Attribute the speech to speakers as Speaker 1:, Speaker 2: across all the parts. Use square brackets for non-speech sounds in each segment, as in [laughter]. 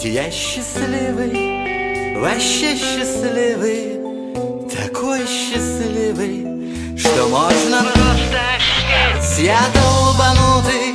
Speaker 1: Ведь я счастливый, вообще счастливый, такой счастливый, что можно просто Я долбанутый.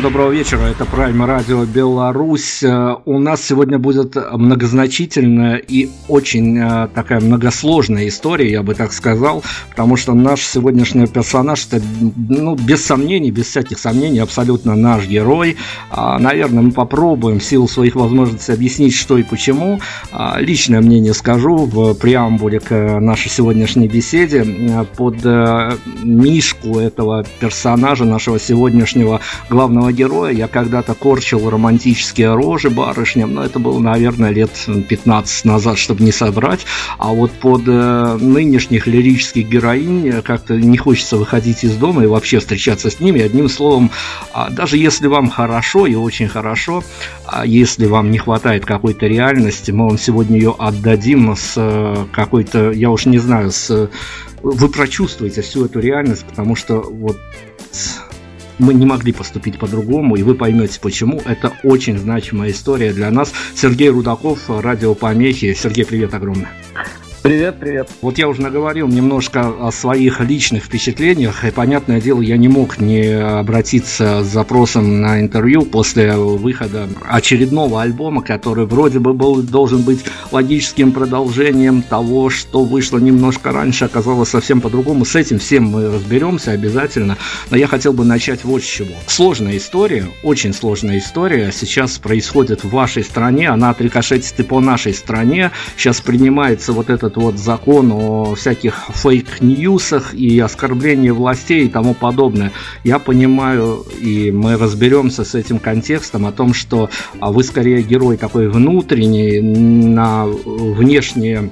Speaker 2: Доброго вечера. Это Прайм Радио Беларусь. Э, у нас сегодня будет многозначительная и очень э, такая многосложная история, я бы так сказал, потому что наш сегодняшний персонаж, это, ну, без сомнений, без всяких сомнений, абсолютно наш герой. А, наверное, мы попробуем в силу своих возможностей объяснить, что и почему. А, личное мнение скажу в преамбуле к нашей сегодняшней беседе. Э, под мишку этого персонажа, нашего сегодняшнего главного героя. Я когда-то корчил романтические рожи барышням, но это было, наверное, лет 15 назад, чтобы не собрать. А вот под э, нынешних лирических героинь как-то не хочется выходить из дома и вообще встречаться с ними. Одним словом, а даже если вам хорошо и очень хорошо, а если вам не хватает какой-то реальности, мы вам сегодня ее отдадим с э, какой-то, я уж не знаю, с вы прочувствуете всю эту реальность, потому что вот мы не могли поступить по-другому, и вы поймете почему. Это очень значимая история для нас. Сергей Рудаков, радиопомехи. Сергей, привет огромное.
Speaker 3: Привет, привет.
Speaker 2: Вот я уже наговорил немножко о своих личных впечатлениях, и, понятное дело, я не мог не обратиться с запросом на интервью после выхода очередного альбома, который вроде бы был, должен быть логическим продолжением того, что вышло немножко раньше, оказалось совсем по-другому. С этим всем мы разберемся обязательно, но я хотел бы начать вот с чего. Сложная история, очень сложная история сейчас происходит в вашей стране, она отрикошетит и по нашей стране. Сейчас принимается вот этот этот вот закон о всяких фейк-ньюсах и оскорблении властей и тому подобное. Я понимаю, и мы разберемся с этим контекстом о том, что а, вы скорее герой такой внутренний, на внешние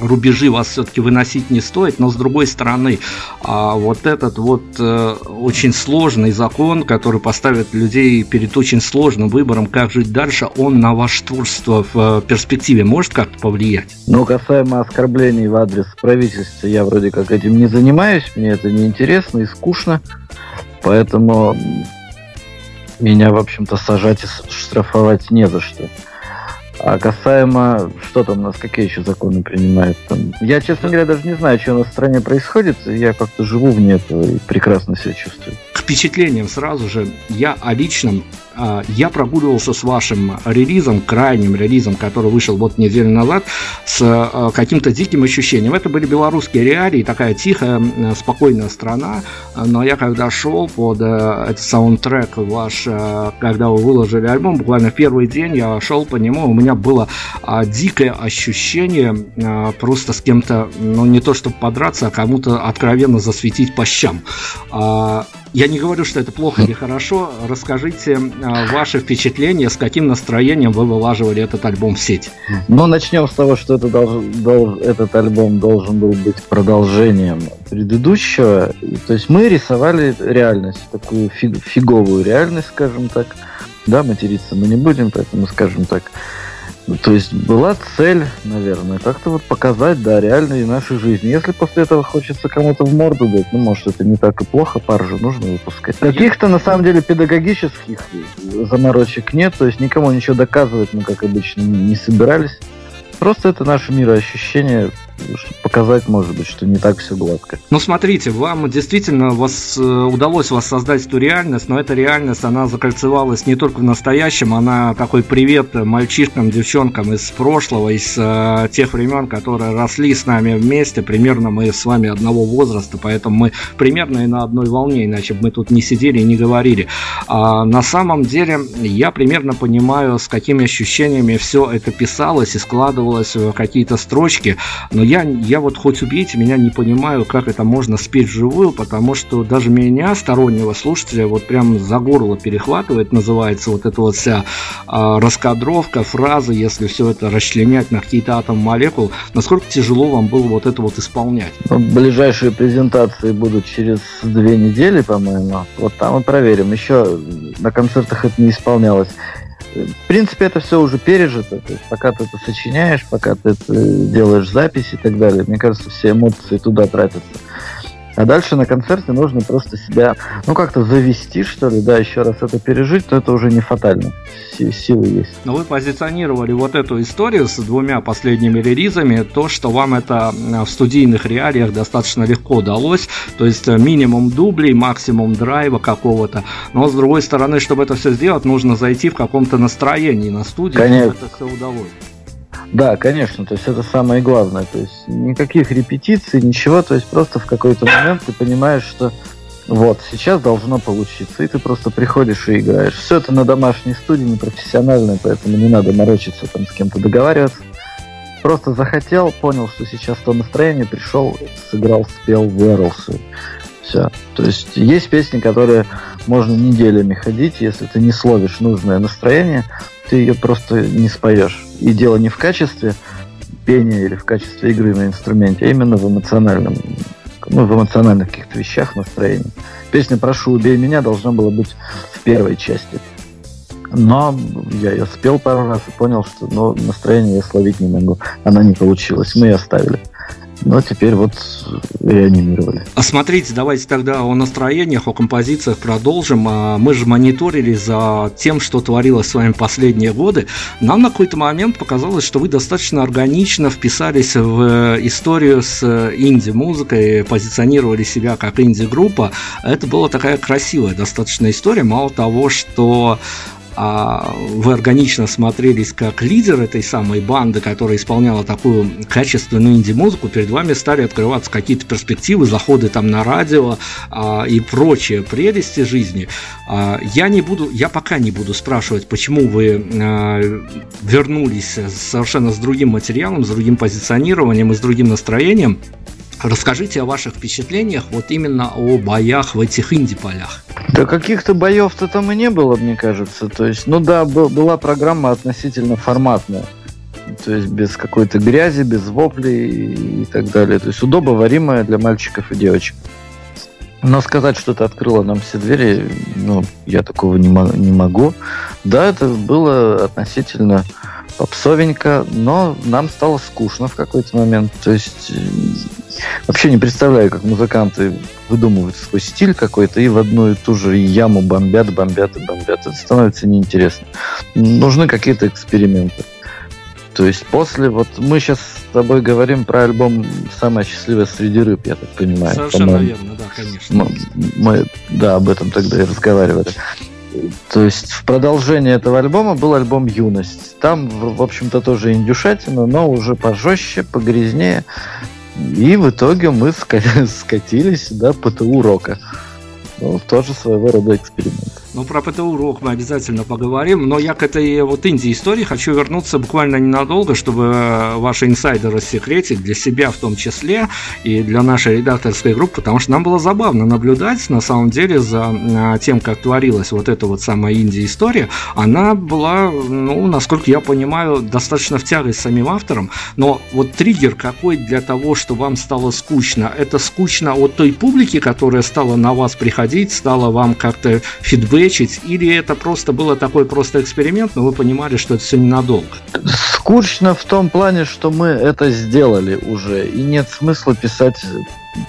Speaker 2: рубежи вас все-таки выносить не стоит, но с другой стороны, а вот этот вот э, очень сложный закон, который поставит людей перед очень сложным выбором, как жить дальше, он на ваше творчество в э, перспективе может как-то повлиять?
Speaker 3: Ну, касаемо оскорблений в адрес правительства, я вроде как этим не занимаюсь, мне это не интересно и скучно, поэтому меня, в общем-то, сажать и штрафовать не за что. А касаемо, что там у нас, какие еще законы принимают там? Я, честно говоря, даже не знаю, что у нас в стране происходит. Я как-то живу вне этого и прекрасно себя чувствую.
Speaker 2: К впечатлениям сразу же я о личном я прогуливался с вашим релизом, крайним релизом, который вышел вот неделю назад, с а, каким-то диким ощущением. Это были белорусские реалии, такая тихая, спокойная страна, но я когда шел под э, этот саундтрек ваш, э, когда вы выложили альбом, буквально в первый день я шел по нему, у меня было а, дикое ощущение просто с кем-то, ну не то чтобы подраться, а кому-то откровенно засветить по щам. Я не говорю, что это плохо или хорошо. Расскажите а, ваши впечатления, с каким настроением вы вылаживали этот альбом в сеть.
Speaker 3: Ну, начнем с того, что это должен, дол, этот альбом должен был быть продолжением предыдущего. То есть мы рисовали реальность, такую фиговую реальность, скажем так. Да, материться мы не будем, поэтому скажем так. Ну, то есть была цель, наверное, как-то вот показать, да, реальные наши жизни. Если после этого хочется кому-то в морду дать, ну, может, это не так и плохо, пар же нужно выпускать. Каких-то, на самом деле, педагогических заморочек нет, то есть никому ничего доказывать мы, как обычно, не собирались. Просто это наше мироощущение, показать, может быть, что не так все гладко.
Speaker 2: Ну, смотрите, вам действительно вас, э, удалось воссоздать эту реальность, но эта реальность, она закольцевалась не только в настоящем, она такой привет мальчишкам, девчонкам из прошлого, из э, тех времен, которые росли с нами вместе, примерно мы с вами одного возраста, поэтому мы примерно и на одной волне, иначе бы мы тут не сидели и не говорили. А на самом деле я примерно понимаю, с какими ощущениями все это писалось и складывалось в какие-то строчки, но я, я вот хоть убейте, меня не понимаю, как это можно спеть вживую, потому что даже меня, стороннего слушателя, вот прям за горло перехватывает, называется вот эта вот вся э, раскадровка, фразы, если все это расчленять на какие-то атомы молекул, насколько тяжело вам было вот это вот исполнять?
Speaker 3: Ну, ближайшие презентации будут через две недели, по-моему. Вот там и проверим. Еще на концертах это не исполнялось в принципе, это все уже пережито. То есть, пока ты это сочиняешь, пока ты это делаешь записи и так далее, мне кажется, все эмоции туда тратятся. А дальше на концерте нужно просто себя, ну, как-то завести, что ли, да, еще раз это пережить, то это уже не фатально. Силы есть.
Speaker 2: Но вы позиционировали вот эту историю с двумя последними релизами, то, что вам это в студийных реалиях достаточно легко удалось, то есть э, минимум дублей, максимум драйва какого-то. Но, с другой стороны, чтобы это все сделать, нужно зайти в каком-то настроении на студию,
Speaker 3: Конечно.
Speaker 2: чтобы это все удалось.
Speaker 3: Да, конечно, то есть это самое главное. То есть никаких репетиций, ничего, то есть просто в какой-то момент ты понимаешь, что вот, сейчас должно получиться, и ты просто приходишь и играешь. Все это на домашней студии, не профессиональной, поэтому не надо морочиться там с кем-то договариваться. Просто захотел, понял, что сейчас то настроение, пришел, сыграл, спел, вырвался. Все. То есть есть песни, которые можно неделями ходить, если ты не словишь нужное настроение, ты ее просто не споешь. И дело не в качестве пения или в качестве игры на инструменте, а именно в эмоциональном, ну, в эмоциональных каких-то вещах, настроении. Песня «Прошу, убей меня» должна была быть в первой части. Но я ее спел пару раз и понял, что ну, настроение я словить не могу. Она не получилась. Мы ее оставили. Но теперь вот реанимировали.
Speaker 2: А смотрите, давайте тогда о настроениях, о композициях продолжим. А мы же мониторили за тем, что творилось с вами последние годы. Нам на какой-то момент показалось, что вы достаточно органично вписались в историю с инди-музыкой, позиционировали себя как инди-группа. Это была такая красивая достаточно история. Мало того, что вы органично смотрелись как лидер этой самой банды, которая исполняла такую качественную инди-музыку, перед вами стали открываться какие-то перспективы, заходы там на радио а, и прочие прелести жизни. А, я не буду, я пока не буду спрашивать, почему вы а, вернулись совершенно с другим материалом, с другим позиционированием и с другим настроением. Расскажите о ваших впечатлениях вот именно о боях в этих инди-полях.
Speaker 3: Да каких-то боев-то там и не было, мне кажется. То есть, ну да, была программа относительно форматная. То есть без какой-то грязи, без воплей и так далее. То есть удобоваримая для мальчиков и девочек. Но сказать, что это открыло нам все двери, ну, я такого не, не могу. Да, это было относительно попсовенько, но нам стало скучно в какой-то момент. То есть вообще не представляю, как музыканты выдумывают свой стиль какой-то и в одну и ту же яму бомбят, бомбят и бомбят. Это становится неинтересно. Нужны какие-то эксперименты. То есть после, вот мы сейчас с тобой говорим про альбом «Самая счастливая среди рыб», я так понимаю.
Speaker 2: Совершенно верно, да, конечно. Мы,
Speaker 3: мы, да, об этом тогда и разговаривали. То есть в продолжение этого альбома был альбом «Юность». Там, в общем-то, тоже индюшатина, но уже пожестче, погрязнее. И в итоге мы [laughs] скатились до ПТУ рока. Ну, тоже своего рода эксперимент.
Speaker 2: Ну, про ПТУ рок мы обязательно поговорим, но я к этой вот Индии истории хочу вернуться буквально ненадолго, чтобы э, ваши инсайды рассекретить для себя в том числе и для нашей редакторской группы, потому что нам было забавно наблюдать на самом деле за э, тем, как творилась вот эта вот самая Индия история. Она была, ну, насколько я понимаю, достаточно в тягость самим авторам, но вот триггер какой для того, что вам стало скучно? Это скучно от той публики, которая стала на вас приходить, стала вам как-то фидбэк лечить, или это просто было такой просто эксперимент, но вы понимали, что это все ненадолго?
Speaker 3: Скучно в том плане, что мы это сделали уже, и нет смысла писать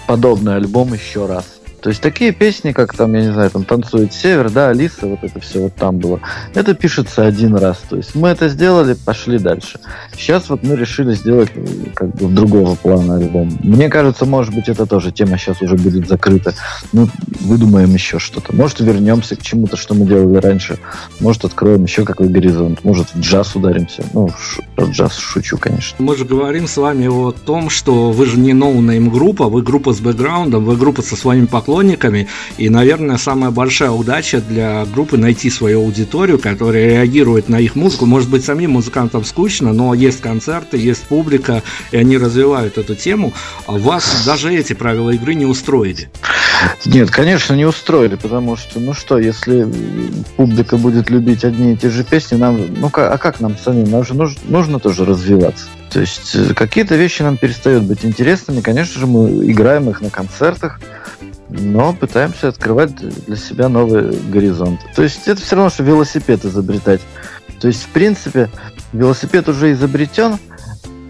Speaker 3: подобный альбом еще раз. То есть такие песни, как там, я не знаю, там «Танцует север», да, «Алиса», вот это все вот там было, это пишется один раз. То есть мы это сделали, пошли дальше. Сейчас вот мы решили сделать как бы другого плана альбом. Мне кажется, может быть, это тоже тема сейчас уже будет закрыта. Ну, выдумаем еще что-то. Может, вернемся к чему-то, что мы делали раньше. Может, откроем еще какой горизонт. Может, в джаз ударимся. Ну, про джаз шучу, конечно.
Speaker 2: Мы же говорим с вами о том, что вы же не no-name группа, вы группа с бэкграундом, вы группа со своими поклонниками, поклонниками. И, наверное, самая большая удача для группы найти свою аудиторию, которая реагирует на их музыку. Может быть, самим музыкантам скучно, но есть концерты, есть публика, и они развивают эту тему. А вас даже эти правила игры не устроили.
Speaker 3: Нет, конечно, не устроили, потому что, ну что, если публика будет любить одни и те же песни, нам, ну а как нам самим? Нам же нужно, нужно тоже развиваться. То есть э, какие-то вещи нам перестают быть интересными. Конечно же, мы играем их на концертах, но пытаемся открывать для себя новые горизонты. То есть это все равно, что велосипед изобретать. То есть, в принципе, велосипед уже изобретен,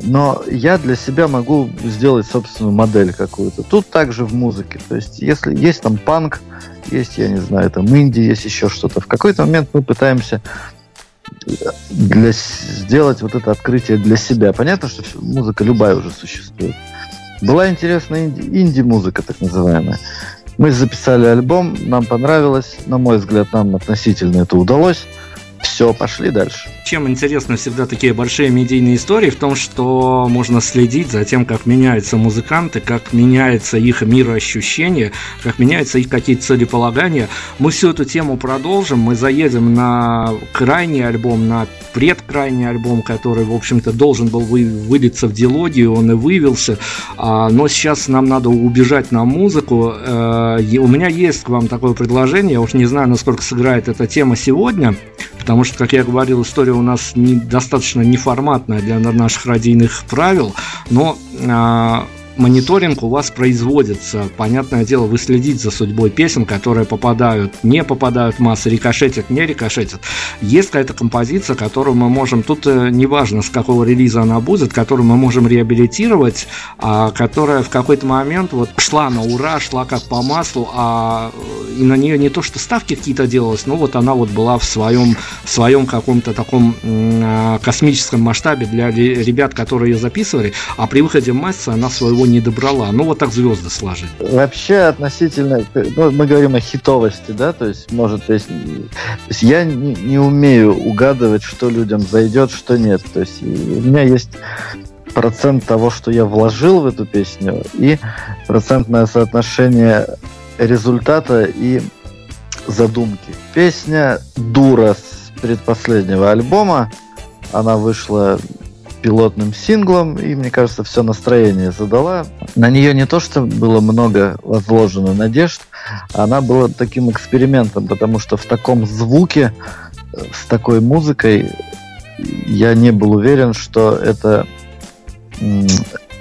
Speaker 3: но я для себя могу сделать собственную модель какую-то. Тут также в музыке. То есть, если есть там панк, есть, я не знаю, там инди, есть еще что-то. В какой-то момент мы пытаемся для, сделать вот это открытие для себя. Понятно, что музыка любая уже существует. Была интересная инди- инди-музыка, так называемая. Мы записали альбом, нам понравилось, на мой взгляд, нам относительно это удалось. Все, пошли дальше.
Speaker 2: Чем интересны всегда такие большие медийные истории? В том, что можно следить за тем, как меняются музыканты, как меняется их мироощущение, как меняются их какие-то целеполагания. Мы всю эту тему продолжим. Мы заедем на крайний альбом, на предкрайний альбом, который, в общем-то, должен был вы, вылиться в дилогию, он и вывелся. А, но сейчас нам надо убежать на музыку. А, у меня есть к вам такое предложение. Я уж не знаю, насколько сыграет эта тема сегодня, потому что, как я говорил, история у нас недостаточно неформатная для наших радийных правил, но а, мониторинг у вас производится. Понятное дело, вы следите за судьбой песен, которые попадают, не попадают в массы, рикошетят, не рикошетят. Есть какая-то композиция, которую мы можем, тут э, неважно, с какого релиза она будет, которую мы можем реабилитировать, а, которая в какой-то момент вот шла на ура, шла как по маслу, а и на нее не то, что ставки какие-то делалось, но вот она вот была в своем, в своем каком-то таком а, космическом масштабе для ребят, которые ее записывали, а при выходе в массы она своего не добрала. Ну, вот так звезды сложили.
Speaker 3: Вообще, относительно, ну, мы говорим о хитовости, да, то есть, может, то есть, то есть я не, не умею угадывать, что людям зайдет, что нет. То есть, у меня есть процент того, что я вложил в эту песню, и процентное соотношение результата и задумки. Песня «Дура» с предпоследнего альбома, она вышла пилотным синглом, и, мне кажется, все настроение задала. На нее не то, что было много возложено надежд, она была таким экспериментом, потому что в таком звуке, с такой музыкой, я не был уверен, что это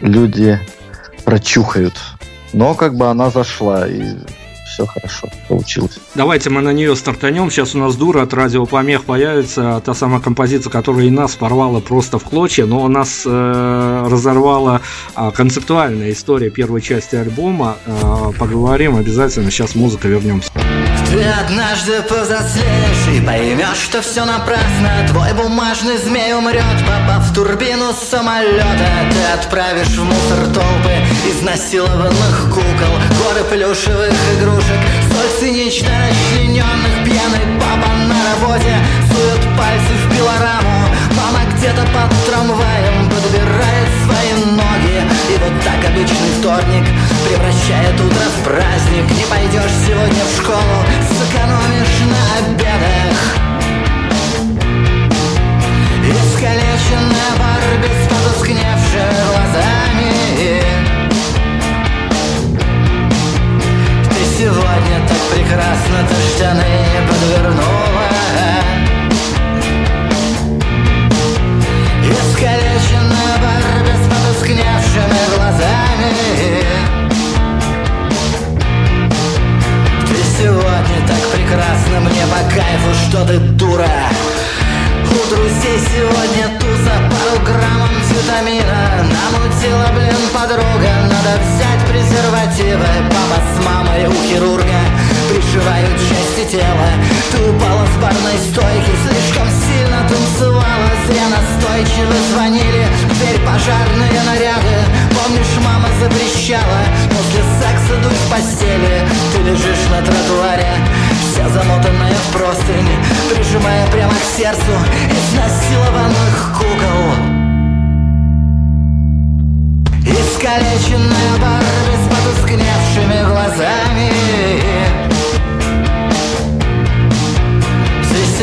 Speaker 3: люди прочухают. Но как бы она зашла, и все хорошо получилось.
Speaker 2: Давайте мы на нее стартанем. Сейчас у нас дура от радиопомех появится. Та самая композиция, которая и нас порвала просто в клочья, но у нас э, разорвала э, концептуальная история первой части альбома. Э, поговорим обязательно. Сейчас музыка вернемся.
Speaker 1: Ты однажды повзрослеешь и поймешь, что все напрасно. Твой бумажный змей умрет, попав в турбину самолета Ты отправишь в мусор толпы изнасилованных кукол Горы плюшевых игрушек, столь цинично расчлененных Пьяный папа на работе сует пальцы в пилораму. Мама где-то под трамваем вот так обычный вторник превращает утро в праздник. Не пойдешь сегодня в школу, сэкономишь на обедах. Искалеченная Барби с потускневшими глазами. Ты сегодня так прекрасно, ты штаны не подвернула. Искалеченная потускневшими глазами. Ты сегодня так прекрасна, мне по кайфу, что ты дура. У друзей сегодня туза, пару грамм амфетамина Намутила, блин, подруга, надо взять презервативы. Папа с мамой у хирурга пришивают части тела. Ты упала с барной стойки, слишком сильно танцевала Зря настойчиво звонили, в дверь пожарные наряды. Помнишь, мама запрещала после секса дуть в постели? Ты лежишь на тротуаре, вся замотанная в простынь Прижимая прямо к сердцу изнасилованных кукол. Искалеченная Барби с потускневшими глазами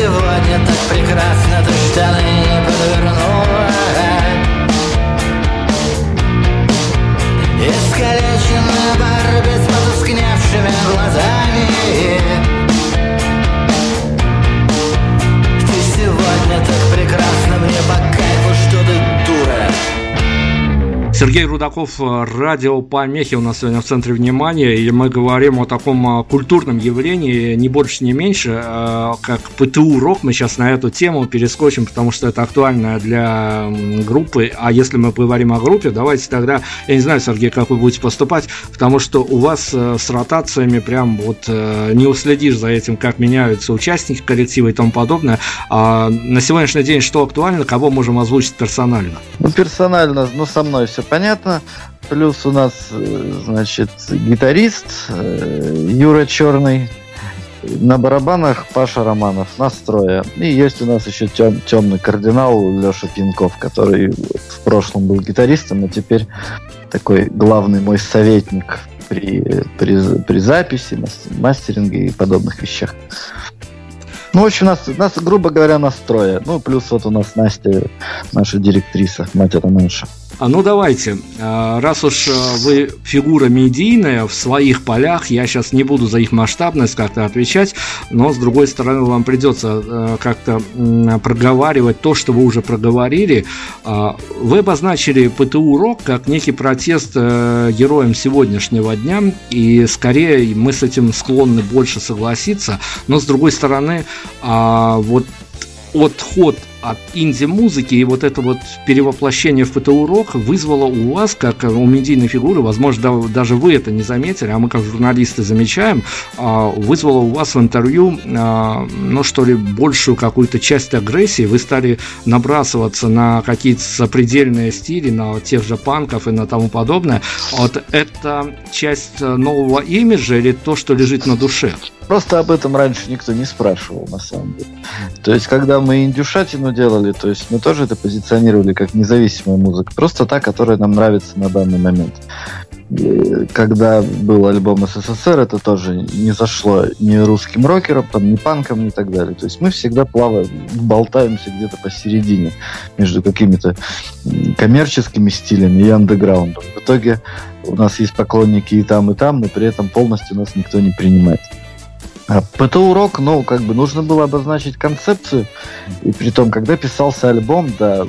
Speaker 1: сегодня так прекрасно, ты штаны не подвернула Искалеченная Барби с потускневшими глазами. Ты сегодня так прекрасна, мне по кайфу, что ты дура
Speaker 2: Сергей Рудаков, радио помехи у нас сегодня в центре внимания, и мы говорим о таком а, культурном явлении, не больше, не меньше, а, как ПТУ рок. Мы сейчас на эту тему перескочим, потому что это актуально для группы. А если мы поговорим о группе, давайте тогда, я не знаю, Сергей, как вы будете поступать, потому что у вас э, с ротациями прям вот э, не уследишь за этим, как меняются участники коллектива и тому подобное. А на сегодняшний день что актуально, кого можем озвучить персонально?
Speaker 3: Ну, персонально, ну, со мной все понятно. Плюс у нас, э, значит, гитарист э, Юра Черный. На барабанах Паша Романов, нас трое. И есть у нас еще тем, темный кардинал Леша Пинков, который в прошлом был гитаристом, а теперь такой главный мой советник при, при, при записи, мастеринге и подобных вещах. Ну, в общем, нас, нас, грубо говоря, настроя. Ну, плюс вот у нас Настя, наша директриса, мать Романша.
Speaker 2: А ну давайте, раз уж вы фигура медийная в своих полях, я сейчас не буду за их масштабность как-то отвечать, но с другой стороны вам придется как-то проговаривать то, что вы уже проговорили. Вы обозначили ПТУ РОК как некий протест героям сегодняшнего дня, и скорее мы с этим склонны больше согласиться, но с другой стороны, вот отход от инди-музыки и вот это вот перевоплощение в ПТУ-рок вызвало у вас, как у медийной фигуры, возможно, даже вы это не заметили, а мы как журналисты замечаем, а, вызвало у вас в интервью, а, ну что ли, большую какую-то часть агрессии, вы стали набрасываться на какие-то сопредельные стили, на тех же панков и на тому подобное. Вот это часть нового имиджа или то, что лежит на душе?
Speaker 3: Просто об этом раньше никто не спрашивал, на самом деле. То есть, когда мы индюшатину делали, то есть мы тоже это позиционировали как независимая музыка. Просто та, которая нам нравится на данный момент. И когда был альбом СССР, это тоже не зашло ни русским рокерам, там, ни панкам, ни так далее. То есть мы всегда плаваем, болтаемся где-то посередине между какими-то коммерческими стилями и андеграундом. В итоге у нас есть поклонники и там, и там, но при этом полностью нас никто не принимает. А ПТУ Рок, ну, как бы нужно было обозначить концепцию. И при том, когда писался альбом, да,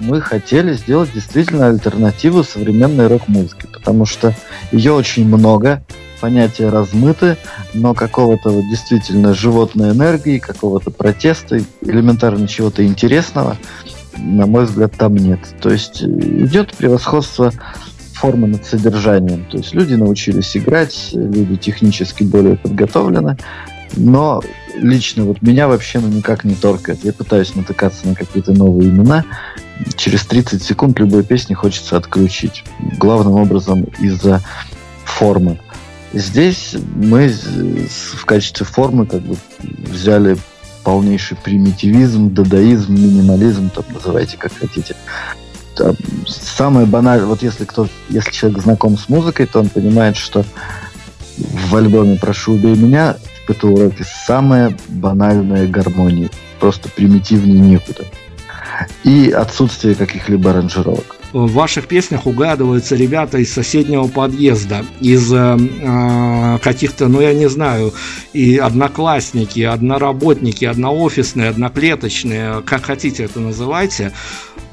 Speaker 3: мы хотели сделать действительно альтернативу современной рок-музыке, потому что ее очень много, понятия размыты, но какого-то вот действительно животной энергии, какого-то протеста, элементарно чего-то интересного, на мой взгляд, там нет. То есть идет превосходство формы над содержанием. То есть люди научились играть, люди технически более подготовлены, но лично вот меня вообще ну, никак не торкает. Я пытаюсь натыкаться на какие-то новые имена. Через 30 секунд любой песни хочется отключить. Главным образом из-за формы. Здесь мы в качестве формы как бы взяли полнейший примитивизм, дадаизм, минимализм, там называйте как хотите самое банальное, вот если кто, если человек знаком с музыкой, то он понимает, что в альбоме «Прошу, убей меня» в ПТУ Роке самая банальная гармония. Просто примитивнее некуда. И отсутствие каких-либо аранжировок.
Speaker 2: В ваших песнях угадываются ребята из соседнего подъезда, из э, э каких-то, ну я не знаю, и одноклассники, одноработники, одноофисные, одноклеточные, как хотите это называйте.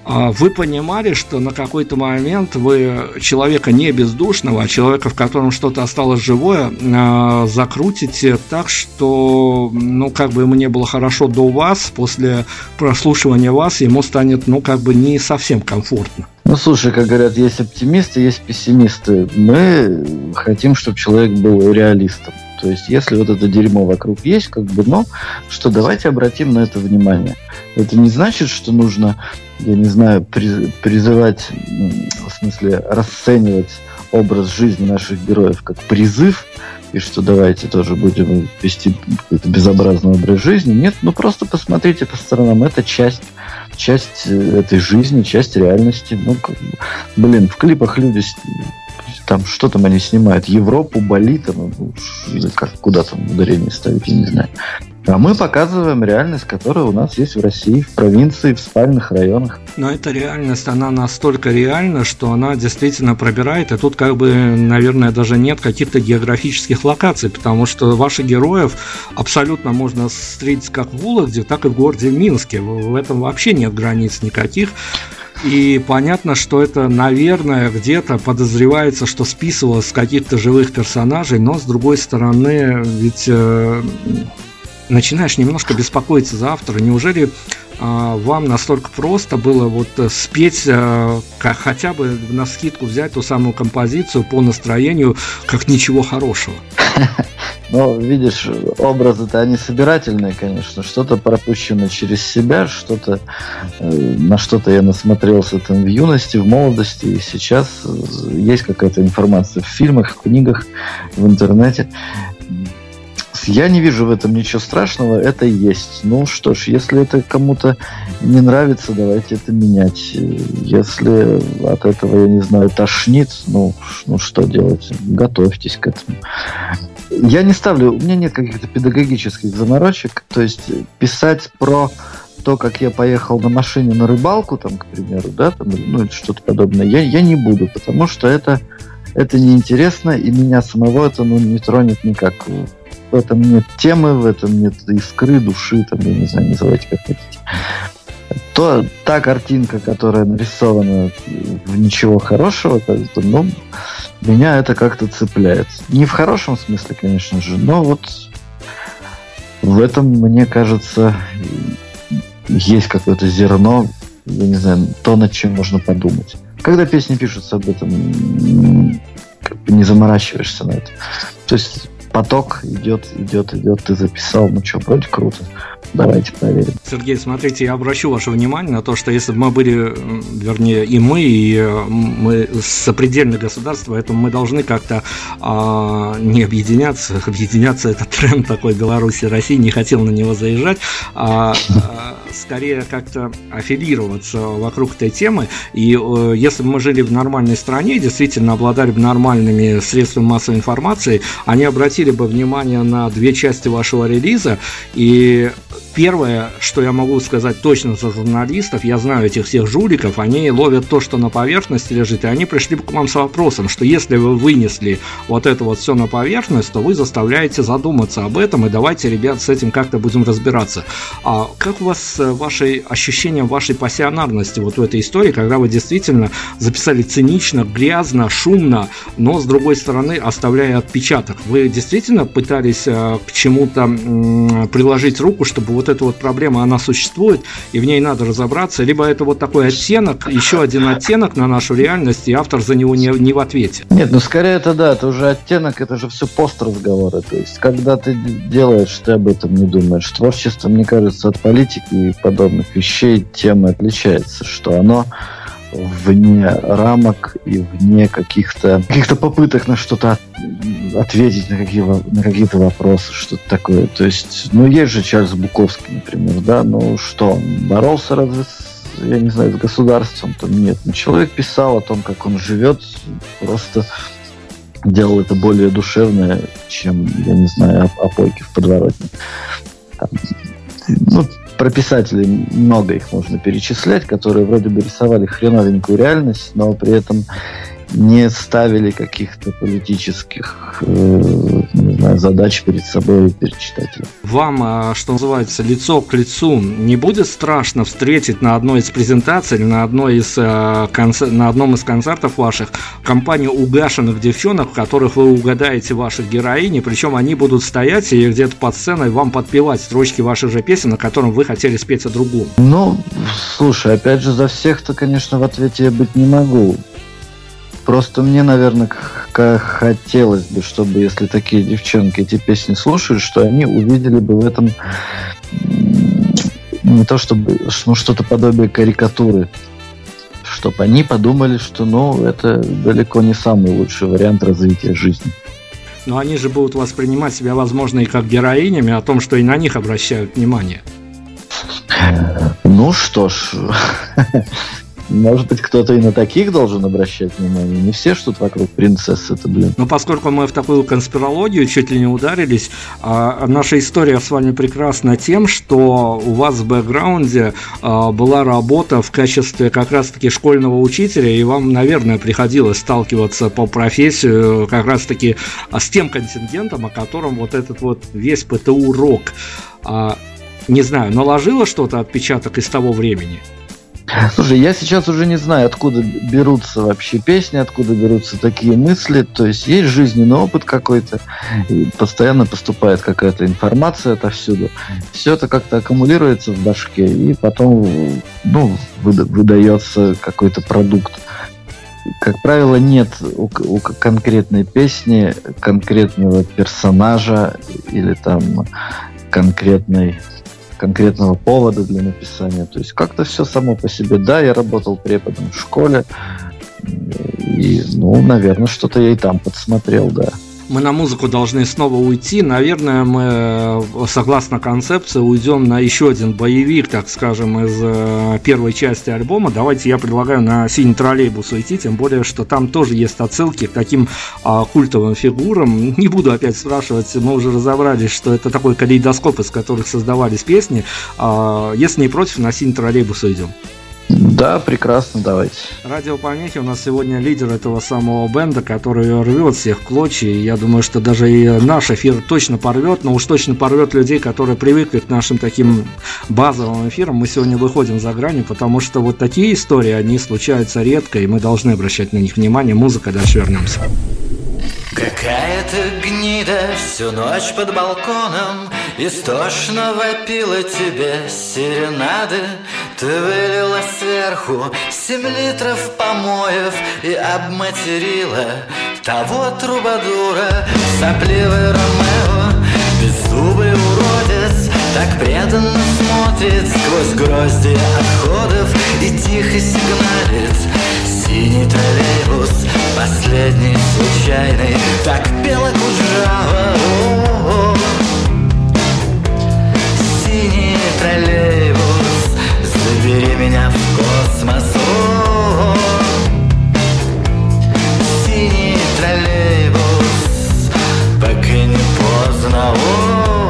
Speaker 2: А вы понимали, что на какой-то момент вы человека не бездушного, а человека, в котором что-то осталось живое, а, закрутите так, что, ну, как бы ему не было хорошо до вас, после прослушивания вас ему станет, ну, как бы не совсем комфортно.
Speaker 3: Ну, слушай, как говорят, есть оптимисты, есть пессимисты. Мы хотим, чтобы человек был реалистом. То есть, если вот это дерьмо вокруг есть, как бы, ну, что давайте обратим на это внимание. Это не значит, что нужно, я не знаю, призывать, в смысле, расценивать образ жизни наших героев как призыв, и что давайте тоже будем вести какой-то безобразный образ жизни. Нет, ну просто посмотрите по сторонам. Это часть, часть э, этой жизни, часть реальности. Ну, блин, в клипах люди там что там они снимают? Европу, Бали, там, ну, как, куда там ударение ставить, я не знаю. А мы показываем реальность, которая у нас есть в России, в провинции, в спальных районах.
Speaker 2: Но эта реальность, она настолько реальна, что она действительно пробирает, и тут как бы, наверное, даже нет каких-то географических локаций, потому что ваших героев абсолютно можно встретить как в Вологде, так и в городе Минске. В этом вообще нет границ никаких. И понятно, что это, наверное, где-то подозревается, что списывалось с каких-то живых персонажей, но с другой стороны, ведь э, начинаешь немножко беспокоиться за автора. Неужели э, вам настолько просто было вот э, спеть, э, как хотя бы на скидку взять ту самую композицию по настроению, как ничего хорошего? [laughs]
Speaker 3: Ну, видишь, образы-то они собирательные, конечно. Что-то пропущено через себя, что-то э, на что-то я насмотрелся там в юности, в молодости, и сейчас есть какая-то информация в фильмах, в книгах, в интернете. Я не вижу в этом ничего страшного, это есть. Ну что ж, если это кому-то не нравится, давайте это менять. Если от этого, я не знаю, тошнит, ну, ну что делать? Готовьтесь к этому я не ставлю, у меня нет каких-то педагогических заморочек, то есть писать про то, как я поехал на машине на рыбалку, там, к примеру, да, там, ну, что-то подобное, я, я не буду, потому что это, это неинтересно, и меня самого это ну, не тронет никак. В этом нет темы, в этом нет искры, души, там, я не знаю, называйте как хотите. То, та картинка, которая нарисована в ничего хорошего, как бы, ну, меня это как-то цепляет. Не в хорошем смысле, конечно же, но вот в этом, мне кажется, есть какое-то зерно, я не знаю, то, над чем можно подумать. Когда песни пишутся об этом, как бы не заморачиваешься на это. То есть поток идет, идет, идет, ты записал, ну что, вроде круто. Давайте проверим.
Speaker 2: Сергей, смотрите, я обращу ваше внимание на то, что если бы мы были, вернее, и мы, и э, мы сопредельное государство, поэтому мы должны как-то а, не объединяться. [laughs] Объединяться это [laughs] тренд такой Беларуси, России, не хотел на него заезжать, а, а скорее как-то аффилироваться вокруг этой темы. И э, если бы мы жили в нормальной стране, действительно обладали бы нормальными средствами массовой информации, они обратили бы внимание на две части вашего релиза, и Первое, что я могу сказать точно за журналистов, я знаю этих всех жуликов, они ловят то, что на поверхности лежит, и они пришли к вам с вопросом, что если вы вынесли вот это вот все на поверхность, то вы заставляете задуматься об этом, и давайте, ребят, с этим как-то будем разбираться. А как у вас э, ваши ощущения вашей пассионарности вот в этой истории, когда вы действительно записали цинично, грязно, шумно, но с другой стороны оставляя отпечаток? Вы действительно пытались э, к чему-то приложить руку, чтобы вот вот эта вот проблема, она существует, и в ней надо разобраться, либо это вот такой оттенок, еще один оттенок на нашу реальность, и автор за него не, не в ответе.
Speaker 3: Нет, ну скорее это да, это уже оттенок, это же все пост разговора. То есть, когда ты делаешь, ты об этом не думаешь. Творчество, мне кажется, от политики и подобных вещей тем и отличается, что оно вне рамок и вне каких-то каких-то попыток на что-то ответить на, какие, на какие-то вопросы, что-то такое. То есть, ну, есть же Чарльз Буковский, например, да, ну что, боролся разве с, я не знаю, с государством? То нет. Но человек писал о том, как он живет, просто делал это более душевное, чем, я не знаю, опойки в подворотне. Там, ну, про писателей много их можно перечислять, которые вроде бы рисовали хреновенькую реальность, но при этом не ставили каких-то политических э, не знаю, задач перед собой и перед читателем.
Speaker 2: Вам, а, что называется, лицо к лицу не будет страшно встретить на одной из презентаций или на, одной из, а, концер... на одном из концертов ваших компанию угашенных девчонок, в которых вы угадаете ваших героинь, причем они будут стоять и где-то под сценой вам подпевать строчки ваших же песен, на котором вы хотели спеть о другом?
Speaker 3: Ну, слушай, опять же, за всех-то, конечно, в ответе я быть не могу. Просто мне, наверное, хотелось бы, чтобы если такие девчонки эти песни слушают, что они увидели бы в этом не то чтобы ну, что-то подобие карикатуры, чтобы они подумали, что ну это далеко не самый лучший вариант развития жизни.
Speaker 2: Но они же будут воспринимать себя, возможно, и как героинями, о том, что и на них обращают внимание.
Speaker 3: Ну что ж, [laughs] может быть, кто-то и на таких должен обращать внимание. Не все, что вокруг принцессы это, блин.
Speaker 2: Но поскольку мы в такую конспирологию чуть ли не ударились, а наша история с вами прекрасна тем, что у вас в бэкграунде а, была работа в качестве как раз-таки школьного учителя, и вам, наверное, приходилось сталкиваться по профессию как раз-таки а, с тем контингентом, о котором вот этот вот весь ПТУ-рок, а, не знаю, наложило что-то отпечаток из того времени?
Speaker 3: Слушай, я сейчас уже не знаю, откуда берутся вообще песни, откуда берутся такие мысли. То есть есть жизненный опыт какой-то, постоянно поступает какая-то информация отовсюду. Все это как-то аккумулируется в башке, и потом ну, выдается какой-то продукт. Как правило, нет у конкретной песни конкретного персонажа или там конкретной конкретного повода для написания. То есть как-то все само по себе. Да, я работал преподом в школе, и, ну, наверное, что-то я и там подсмотрел, да
Speaker 2: мы на музыку должны снова уйти. Наверное, мы, э, согласно концепции, уйдем на еще один боевик, так скажем, из э, первой части альбома. Давайте я предлагаю на синий троллейбус уйти, тем более, что там тоже есть отсылки к таким а, культовым фигурам. Не буду опять спрашивать, мы уже разобрались, что это такой калейдоскоп, из которых создавались песни. А, если не против, на синий троллейбус уйдем.
Speaker 3: Да, прекрасно, давайте.
Speaker 2: Радио Помехи у нас сегодня лидер этого самого бенда, который рвет всех клочья. И я думаю, что даже и наш эфир точно порвет, но уж точно порвет людей, которые привыкли к нашим таким базовым эфирам. Мы сегодня выходим за грани, потому что вот такие истории, они случаются редко, и мы должны обращать на них внимание. Музыка, дальше вернемся.
Speaker 1: Какая-то гнида всю ночь под балконом Истошно вопила тебе серенады. Ты вылила сверху семь литров помоев И обматерила того трубадура. Сопливый Ромео, беззубый уродец Так преданно смотрит сквозь грозди отходов И тихо сигналит Синий троллейбус, последний случайный. Так пела Куджава Синий троллейбус, забери меня в космос Синий троллейбус, пока не поздно Синий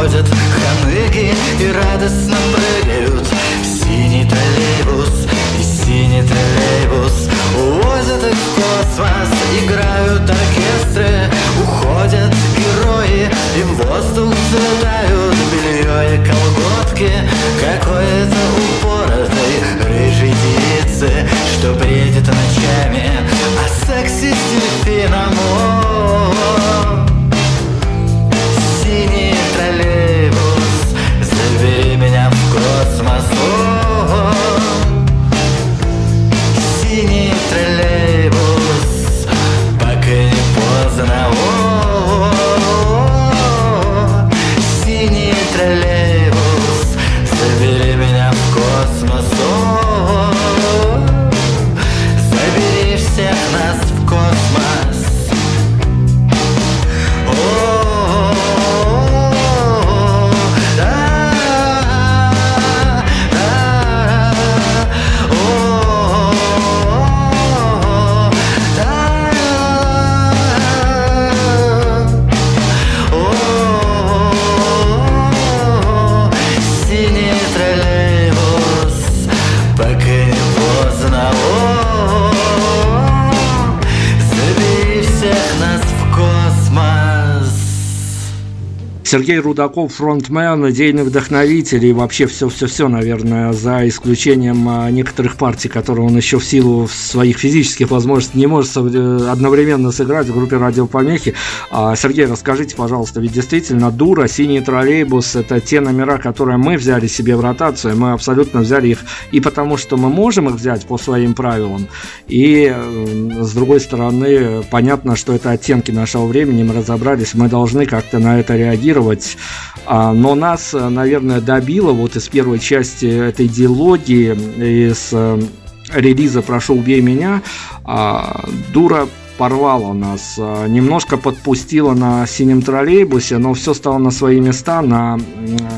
Speaker 1: проходят ханыги И радостно прыгают. В синий троллейбус И синий троллейбус увозят их в космос Играют оркестры, уходят герои И в воздух взлетают белье и колготки. Какой-то упоротой рыжей девицы Что бредит ночами о сексе с дельфином
Speaker 2: Сергей Рудаков, фронтмен, идейный вдохновитель и вообще все-все-все, наверное, за исключением а, некоторых партий, которые он еще в силу своих физических возможностей не может э, одновременно сыграть в группе радиопомехи. А, Сергей, расскажите, пожалуйста, ведь действительно «Дура», «Синий троллейбус» — это те номера, которые мы взяли себе в ротацию, мы абсолютно взяли их и потому, что мы можем их взять по своим правилам, и э, с другой стороны, понятно, что это оттенки нашего времени, мы разобрались, мы должны как-то на это реагировать, А, но нас, э, наверное, добило вот из первой части этой диалогии, из э, релиза «Прошу, убей меня», а, дура порвала нас, а, немножко подпустила на синем троллейбусе, но все стало на свои места, на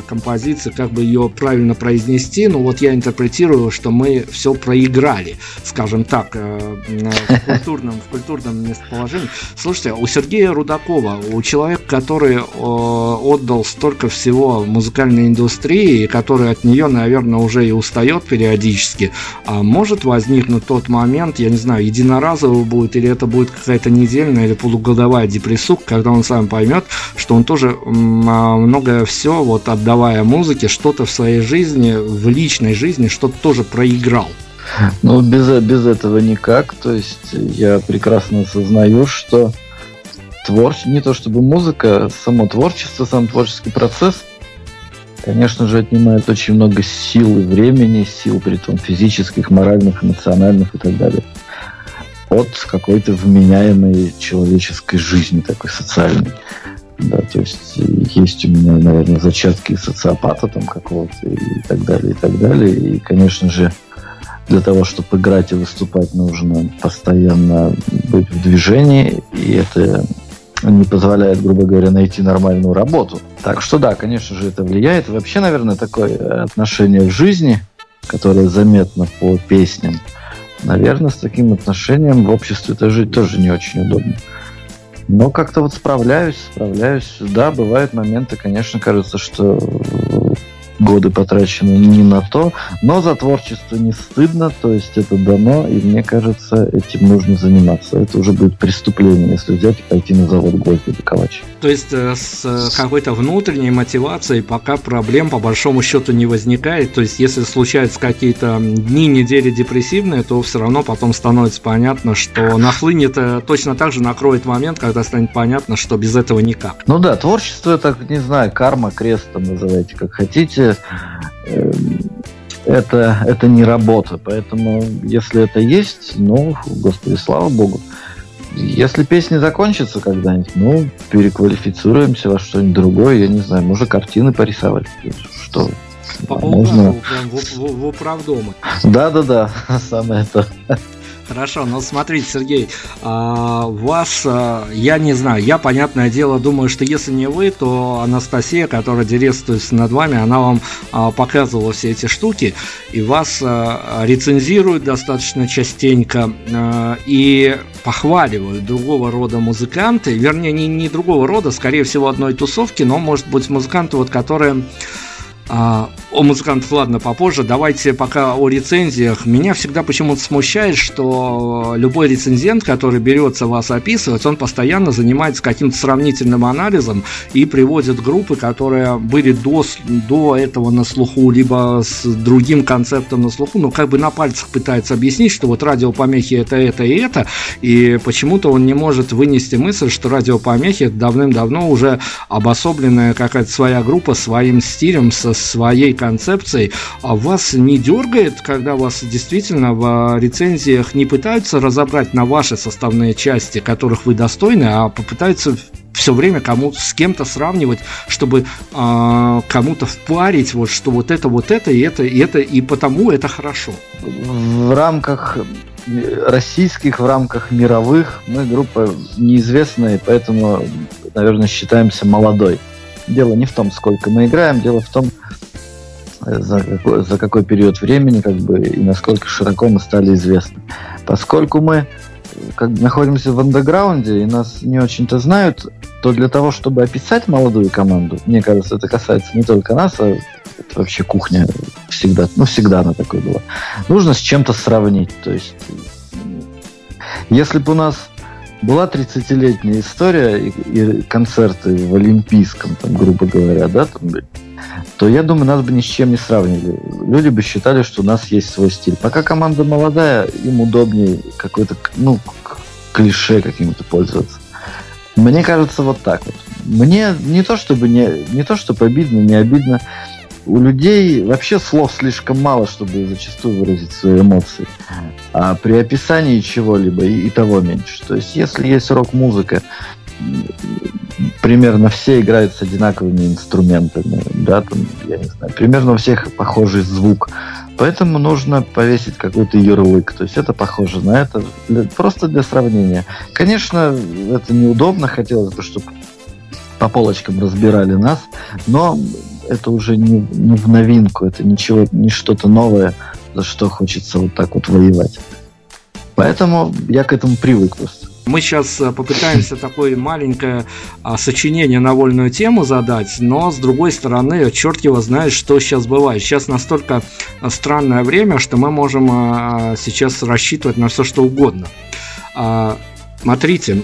Speaker 2: композиции, как бы ее правильно произнести. Ну вот я интерпретирую, что мы все проиграли, скажем так, э, в культурном, в культурном местоположении. Слушайте, у Сергея Рудакова, у человека, который отдал столько всего музыкальной индустрии, и который от нее, наверное, уже и устает периодически, а может возникнуть тот момент, я не знаю, единоразово будет, или это будет какая-то недельная или полугодовая депрессуха, когда он сам поймет, что он тоже а, многое все, вот отдавая музыке, что-то в своей жизни, в личной жизни, что-то тоже проиграл.
Speaker 3: Ну, без, без этого никак. То есть я прекрасно осознаю, что творчество, не то чтобы музыка, само творчество, сам творческий процесс, конечно же, отнимает очень много сил и времени, сил, при том физических, моральных, эмоциональных и так далее, от какой-то вменяемой человеческой жизни, такой социальной. Да, то есть есть у меня, наверное, зачатки социопата там какого-то и так далее, и так далее. И, конечно же, для того, чтобы играть и выступать, нужно постоянно быть в движении, и это не позволяет, грубо говоря, найти нормальную работу. Так что да, конечно же, это влияет. Вообще, наверное, такое отношение в жизни, которое заметно по песням, наверное, с таким отношением в обществе-то жить тоже не очень удобно. Но как-то вот справляюсь, справляюсь. Да, бывают моменты, конечно, кажется, что годы потрачены не на то, но за творчество не стыдно, то есть это дано, и мне кажется, этим нужно заниматься. Это уже будет преступление, если взять и пойти на завод гвозди доковать.
Speaker 2: То есть э, с какой-то внутренней мотивацией пока проблем по большому счету не возникает, то есть если случаются какие-то дни, недели депрессивные, то все равно потом становится понятно, что нахлынет э, точно так же накроет момент, когда станет понятно, что без этого никак.
Speaker 3: Ну да, творчество это, не знаю, карма, крест там называйте как хотите. Эм, это, это не работа. Поэтому, если это есть, ну, господи, слава богу. Если песня закончится когда-нибудь, ну, переквалифицируемся во что-нибудь другое, я не знаю, может, картины порисовать. Что?
Speaker 2: По можно... прям в, в, в управдомы.
Speaker 3: Да-да-да, [laughs] самое то.
Speaker 2: Хорошо, ну смотрите, Сергей, а, вас, а, я не знаю, я, понятное дело, думаю, что если не вы, то Анастасия, которая директуется над вами, она вам а, показывала все эти штуки, и вас рецензируют достаточно частенько и похваливают другого рода музыканты, вернее, не, не другого рода, скорее всего, одной тусовки, но, может быть, музыканты, вот, которые о музыкантах, ладно, попозже. Давайте пока о рецензиях. Меня всегда почему-то смущает, что любой рецензент, который берется вас описывать, он постоянно занимается каким-то сравнительным анализом и приводит группы, которые были до, до этого на слуху, либо с другим концептом на слуху, но как бы на пальцах пытается объяснить, что вот радиопомехи это, это и это, и почему-то он не может вынести мысль, что радиопомехи давным-давно уже обособленная какая-то своя группа своим стилем, со своей концепцией, а вас не дергает, когда вас действительно в рецензиях не пытаются разобрать на ваши составные части, которых вы достойны, а попытаются все время кому с кем-то сравнивать, чтобы э, кому-то впарить, вот что вот это, вот это, и это, и это, и потому это хорошо.
Speaker 3: В рамках российских, в рамках мировых мы группа неизвестная, поэтому, наверное, считаемся молодой. Дело не в том, сколько мы играем, дело в том, за какой, за какой период времени как бы, и насколько широко мы стали известны. Поскольку мы как находимся в андеграунде и нас не очень-то знают, то для того, чтобы описать молодую команду, мне кажется, это касается не только нас, а это вообще кухня всегда, ну всегда она такой была, нужно с чем-то сравнить. То есть, если бы у нас была 30-летняя история и, и концерты в Олимпийском, там, грубо говоря, да, там, то я думаю, нас бы ни с чем не сравнили. Люди бы считали, что у нас есть свой стиль. Пока команда молодая, им удобнее какой-то, ну, клише каким-то пользоваться. Мне кажется, вот так вот. Мне не то чтобы не, не то чтобы обидно, не обидно. У людей вообще слов слишком мало, чтобы зачастую выразить свои эмоции. А при описании чего-либо и, и того меньше. То есть, если есть рок-музыка, примерно все играют с одинаковыми инструментами, да, там, я не знаю, примерно у всех похожий звук. Поэтому нужно повесить какой-то ярлык. То есть это похоже на это, для, просто для сравнения. Конечно, это неудобно, хотелось бы, чтобы по полочкам разбирали нас, но это уже не, не в новинку, это ничего, не что-то новое, за что хочется вот так вот воевать. Поэтому я к этому привык просто.
Speaker 2: Мы сейчас э, попытаемся такое маленькое а, сочинение на вольную тему задать, но с другой стороны, черт его знает, что сейчас бывает. Сейчас настолько э, странное время, что мы можем а, сейчас рассчитывать на все, что угодно. А, смотрите,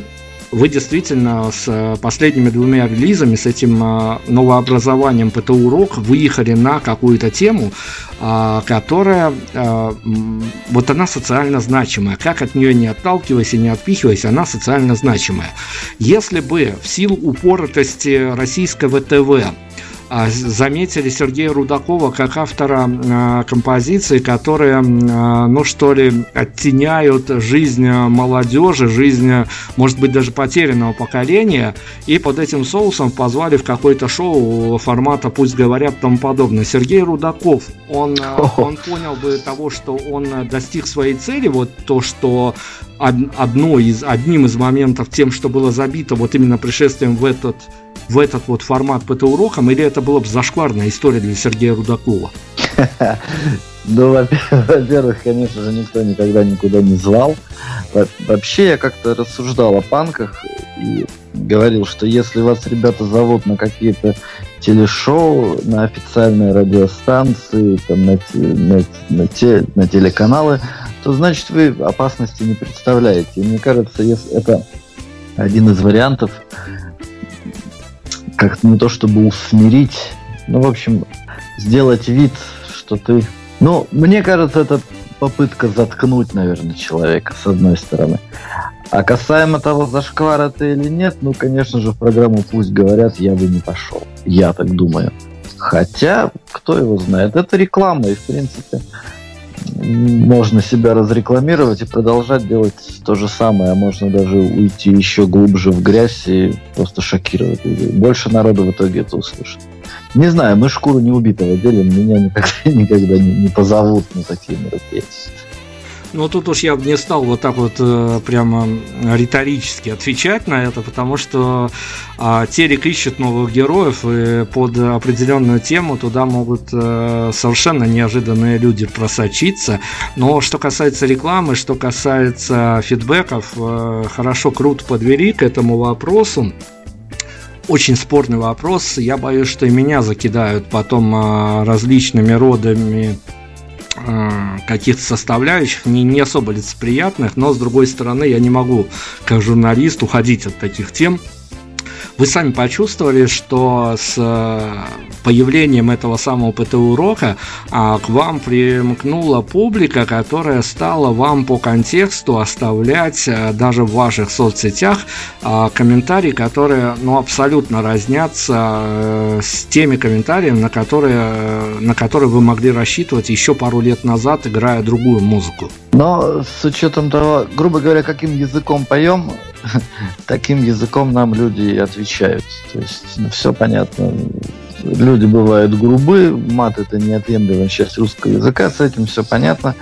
Speaker 2: вы действительно с э, последними двумя релизами, с этим э, новообразованием ПТУ Рок выехали на какую-то тему, э, которая, вот она социально значимая. Как от нее не отталкиваясь и не отпихиваясь, она социально значимая. Если бы в силу упоротости российского ТВ а, заметили Сергея Рудакова как автора а, композиций, которые, а, ну что ли, оттеняют жизнь молодежи, жизнь, может быть, даже потерянного поколения, и под этим соусом позвали в какое-то шоу формата «Пусть говорят» и тому подобное. Сергей Рудаков, он, он понял бы того, что он достиг своей цели, вот то, что одно из, одним из моментов тем, что было забито вот именно пришествием в этот в этот вот формат ПТ-уроком, или это была бы зашкварная история для Сергея Рудакова? [laughs]
Speaker 3: Ну, во-первых, конечно же, никто никогда никуда не звал. Вообще, я как-то рассуждал о панках и говорил, что если вас ребята зовут на какие-то телешоу, на официальные радиостанции, там, на, на, на, те, на телеканалы, то значит вы опасности не представляете. И мне кажется, если это один из вариантов, как не то чтобы усмирить, ну, в общем, сделать вид, что ты... Ну, мне кажется, это попытка заткнуть, наверное, человека, с одной стороны. А касаемо того, зашквар это или нет, ну, конечно же, в программу «Пусть говорят» я бы не пошел. Я так думаю. Хотя, кто его знает, это реклама, и, в принципе, можно себя разрекламировать и продолжать делать то же самое, а можно даже уйти еще глубже в грязь и просто шокировать людей. Больше народу в итоге это услышит. Не знаю, мы шкуру не убитого делим, меня никогда, [laughs] никогда не, не позовут на такие мероприятия.
Speaker 2: Ну, тут уж я бы не стал вот так вот э, прямо риторически отвечать на это, потому что э, Терек ищет новых героев, и под определенную тему туда могут э, совершенно неожиданные люди просочиться. Но что касается рекламы, что касается фидбэков, э, хорошо, круто подвели к этому вопросу очень спорный вопрос. Я боюсь, что и меня закидают потом а, различными родами каких-то составляющих не, не особо лицеприятных, но с другой стороны я не могу как журналист уходить от таких тем, вы сами почувствовали, что с э, появлением этого самого ПТУ-урока а, к вам примкнула публика, которая стала вам по контексту оставлять а, даже в ваших соцсетях а, комментарии, которые ну, абсолютно разнятся с теми комментариями, на которые, на которые вы могли рассчитывать еще пару лет назад, играя другую музыку.
Speaker 3: Но с учетом того, грубо говоря, каким языком поем, таким языком нам люди отвечают. То есть ну, все понятно. Люди бывают грубы, мат это неотъемлемая часть русского языка, с этим все понятно.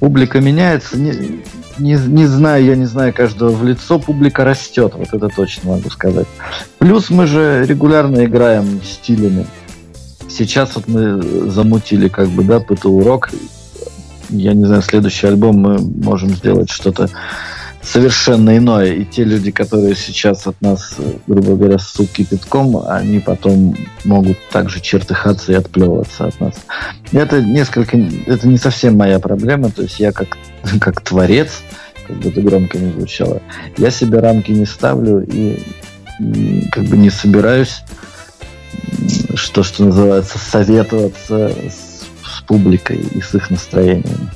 Speaker 3: Публика меняется, не, не, не знаю, я не знаю каждого в лицо, публика растет, вот это точно могу сказать. Плюс мы же регулярно играем стилями. Сейчас вот мы замутили как бы, да, ПТУ-рок. Я не знаю, следующий альбом мы можем сделать что-то совершенно иное. И те люди, которые сейчас от нас, грубо говоря, ссут кипятком, они потом могут также чертыхаться и отплевываться от нас. Это несколько, это не совсем моя проблема, то есть я как, [laughs] как творец, как бы это громко не звучало, я себе рамки не ставлю и, и как бы не собираюсь, что, что называется, советоваться с, с публикой и с их настроениями.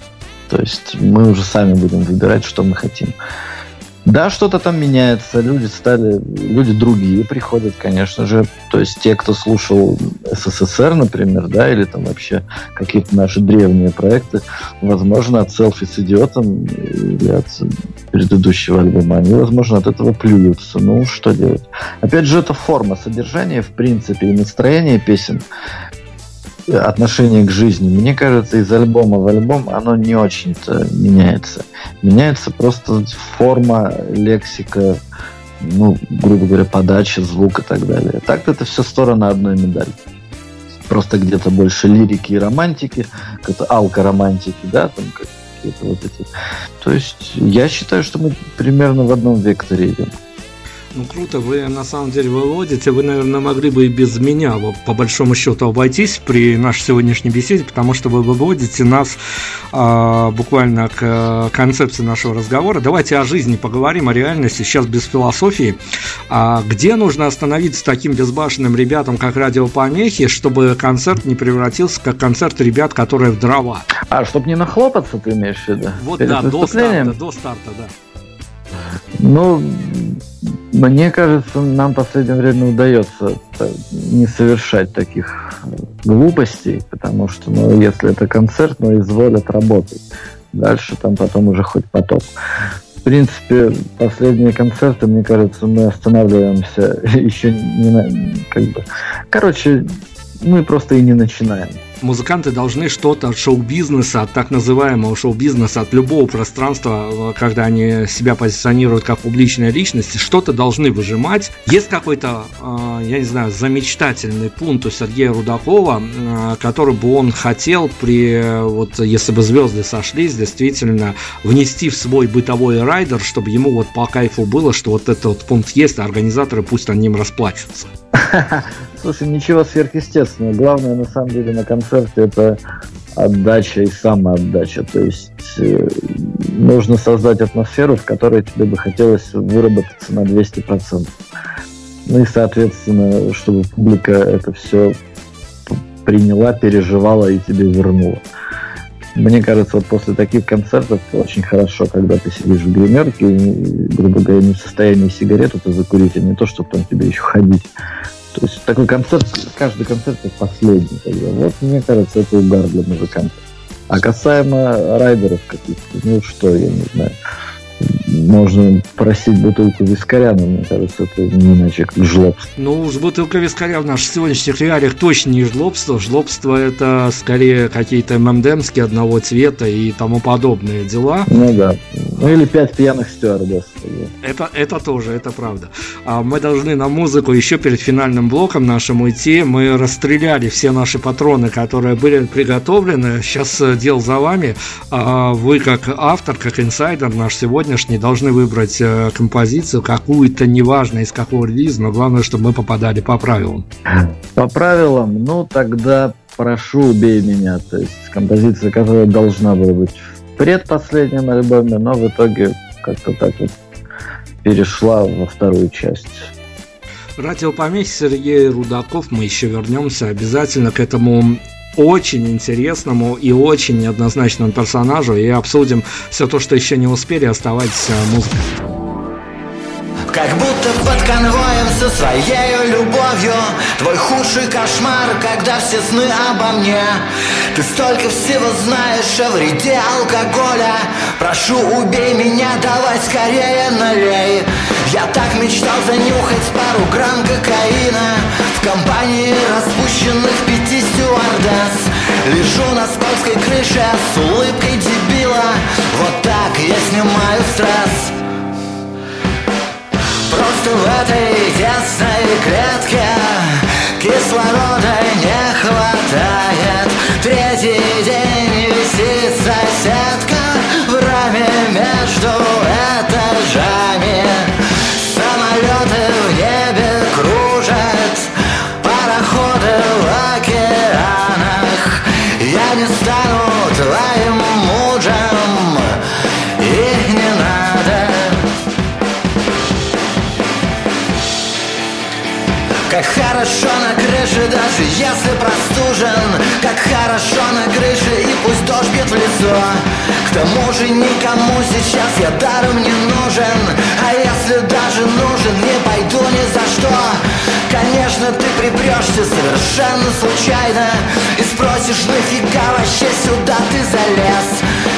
Speaker 3: То есть мы уже сами будем выбирать, что мы хотим. Да, что-то там меняется, люди стали, люди другие приходят, конечно же. То есть те, кто слушал СССР, например, да, или там вообще какие-то наши древние проекты, возможно, от селфи с идиотом или от предыдущего альбома, они, возможно, от этого плюются. Ну, что делать? Опять же, это форма содержания, в принципе, и настроение песен отношение к жизни, мне кажется, из альбома в альбом оно не очень-то меняется. Меняется просто форма, лексика, ну, грубо говоря, подача, звук и так далее. Так-то это все стороны одной медали. Просто где-то больше лирики и романтики, какой-то алкоромантики, да, там какие-то вот эти. То есть я считаю, что мы примерно в одном векторе идем.
Speaker 2: Ну круто, вы на самом деле выводите. Вы, наверное, могли бы и без меня по большому счету обойтись при нашей сегодняшней беседе, потому что вы выводите нас а, буквально к концепции нашего разговора. Давайте о жизни поговорим, о реальности. Сейчас без философии. А где нужно остановиться таким безбашенным ребятам, как радиопомехи, чтобы концерт не превратился как концерт ребят, которые в дрова?
Speaker 3: А, чтобы не нахлопаться, ты имеешь в виду?
Speaker 2: Вот Перед да, до старта, до старта, да.
Speaker 3: Ну, мне кажется, нам в последнее время удается не совершать таких глупостей, потому что, ну, если это концерт, ну, изволят работать. Дальше там потом уже хоть потоп. В принципе, последние концерты, мне кажется, мы останавливаемся [laughs] еще не на... Как бы, короче, мы просто и не начинаем.
Speaker 2: Музыканты должны что-то от шоу-бизнеса, от так называемого шоу-бизнеса, от любого пространства, когда они себя позиционируют как публичная личность, что-то должны выжимать. Есть какой-то, а, я не знаю, замечательный пункт у Сергея Рудакова, а, который бы он хотел при, вот если бы звезды сошлись, действительно внести в свой бытовой райдер, чтобы ему вот по кайфу было, что вот этот вот пункт есть, а организаторы пусть о ним расплачутся. [laughs]
Speaker 3: Слушай, ничего сверхъестественного. Главное, на самом деле, на концерте это отдача и самоотдача. То есть э, нужно создать атмосферу, в которой тебе бы хотелось выработаться на 200%. Ну и, соответственно, чтобы публика это все приняла, переживала и тебе вернула. Мне кажется, вот после таких концертов очень хорошо, когда ты сидишь в гримерке грубо говоря, не в состоянии сигарету-то закурить, а не то, чтобы там тебе еще ходить. То есть такой концерт, каждый концерт это последний. Тогда. Вот мне кажется, это угар для музыкантов. А касаемо райдеров каких-то, ну что, я не знаю можно просить бутылку вискаря, но мне кажется, это не иначе как жлобство.
Speaker 2: Ну, с бутылкой вискаря в наших сегодняшних реалиях точно не жлобство. Жлобство это скорее какие-то ММДМски одного цвета и тому подобные дела.
Speaker 3: Ну да. Ну или пять пьяных стюардесс.
Speaker 2: Это, это тоже, это правда. А мы должны на музыку еще перед финальным блоком нашим уйти. Мы расстреляли все наши патроны, которые были приготовлены. Сейчас э, дел за вами. А вы как автор, как инсайдер наш сегодняшний должны выбрать э, композицию какую-то, неважно из какого релиза, но главное, чтобы мы попадали по правилам.
Speaker 3: По правилам, ну тогда прошу убей меня, то есть композиция, которая должна была быть в предпоследнем альбоме, но в итоге как-то так вот перешла во вторую часть.
Speaker 2: Радиопомехи Сергей Рудаков, мы еще вернемся обязательно к этому очень интересному и очень неоднозначному персонажу и обсудим все то, что еще не успели, оставайтесь музыкой.
Speaker 1: Как будто под конвоем со своей любовью. Твой худший кошмар, когда все сны обо мне. Ты столько всего знаешь о вреде алкоголя. Прошу, убей меня, давай скорее налей. Я так мечтал занюхать пару грамм кокаина. В компании распущенных пяти стюардесс. Лежу на скользкой крыше с улыбкой дебила. Вот так я снимаю стресс Просто в этой тесной клетке Кислорода не хватает. Третий К тому же никому сейчас я даром не нужен А если даже нужен, не пойду ни за что. Конечно, ты припрешься совершенно случайно И спросишь, нафига вообще сюда ты залез?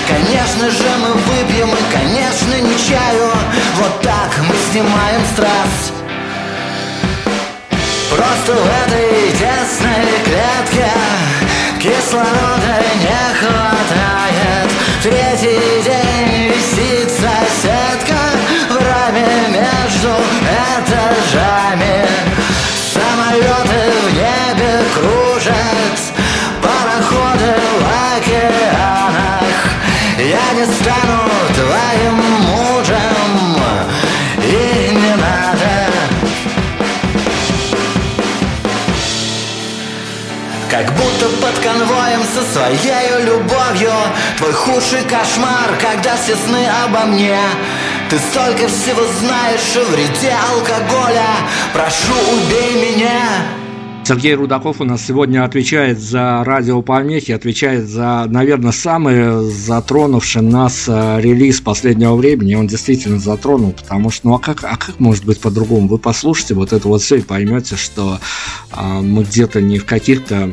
Speaker 1: Конечно же мы выпьем и, конечно, не чаю. Вот так мы снимаем стресс. Просто в этой со своей любовью Твой худший кошмар, когда все сны обо мне Ты столько всего знаешь о вреде алкоголя Прошу, убей меня
Speaker 2: Сергей Рудаков у нас сегодня отвечает за радиопомехи, отвечает за, наверное, самый затронувший нас э, релиз последнего времени. Он действительно затронул, потому что, ну а как, а как может быть по-другому? Вы послушайте вот это вот все и поймете, что а, мы где-то не в каких-то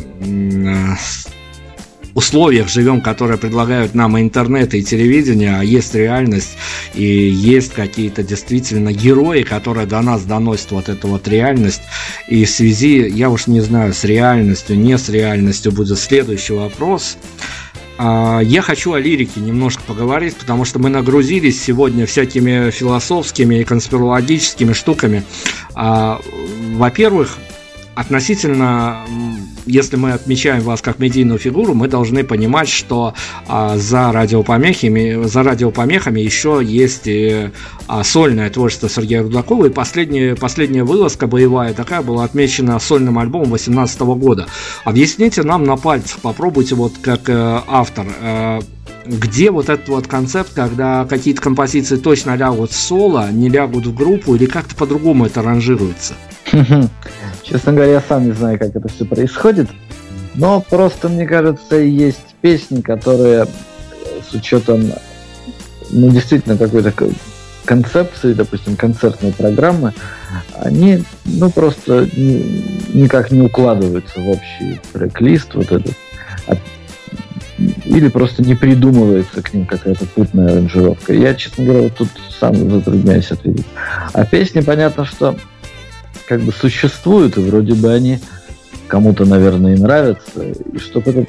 Speaker 2: условиях живем, которые предлагают нам интернет и телевидение, а есть реальность и есть какие-то действительно герои, которые до нас доносят вот эту вот реальность. И в связи, я уж не знаю, с реальностью, не с реальностью будет следующий вопрос. А, я хочу о лирике немножко поговорить, потому что мы нагрузились сегодня всякими философскими и конспирологическими штуками. А, во-первых, относительно, если мы отмечаем вас как медийную фигуру, мы должны понимать, что а, за радиопомехами, за радиопомехами еще есть и а, сольное творчество Сергея Рудакова. И последняя, последняя вылазка боевая такая была отмечена сольным альбомом 2018 года. Объясните нам на пальцах, попробуйте вот как э, автор. Э, где вот этот вот концепт, когда какие-то композиции точно лягут в соло, не лягут в группу, или как-то по-другому это ранжируется? [laughs]
Speaker 3: Честно говоря, я сам не знаю, как это все происходит. Но просто, мне кажется, есть песни, которые с учетом, ну, действительно, какой-то концепции, допустим, концертной программы, они, ну, просто ни, никак не укладываются в общий трек-лист вот этот. А, или просто не придумывается к ним какая-то путная аранжировка. Я, честно говоря, вот тут сам затрудняюсь ответить. А песни, понятно, что как бы существуют, и вроде бы они кому-то, наверное, и нравятся. И чтобы это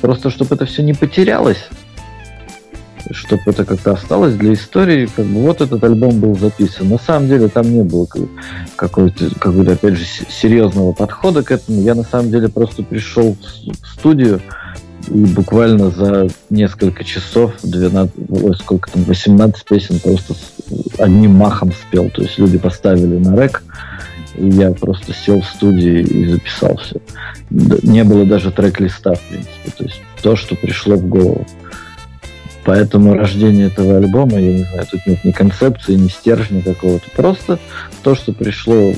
Speaker 3: просто чтобы это все не потерялось, чтобы это как-то осталось для истории, как бы вот этот альбом был записан. На самом деле там не было какой-то, какой-то опять же, серьезного подхода к этому. Я на самом деле просто пришел в студию и буквально за несколько часов 12, ой, сколько там, 18 песен просто одним махом спел. То есть люди поставили на rec, я просто сел в студии и записал все. Не было даже трек-листа, в принципе. То есть то, что пришло в голову. Поэтому рождение этого альбома, я не знаю, тут нет ни концепции, ни стержня какого-то. Просто то, что пришло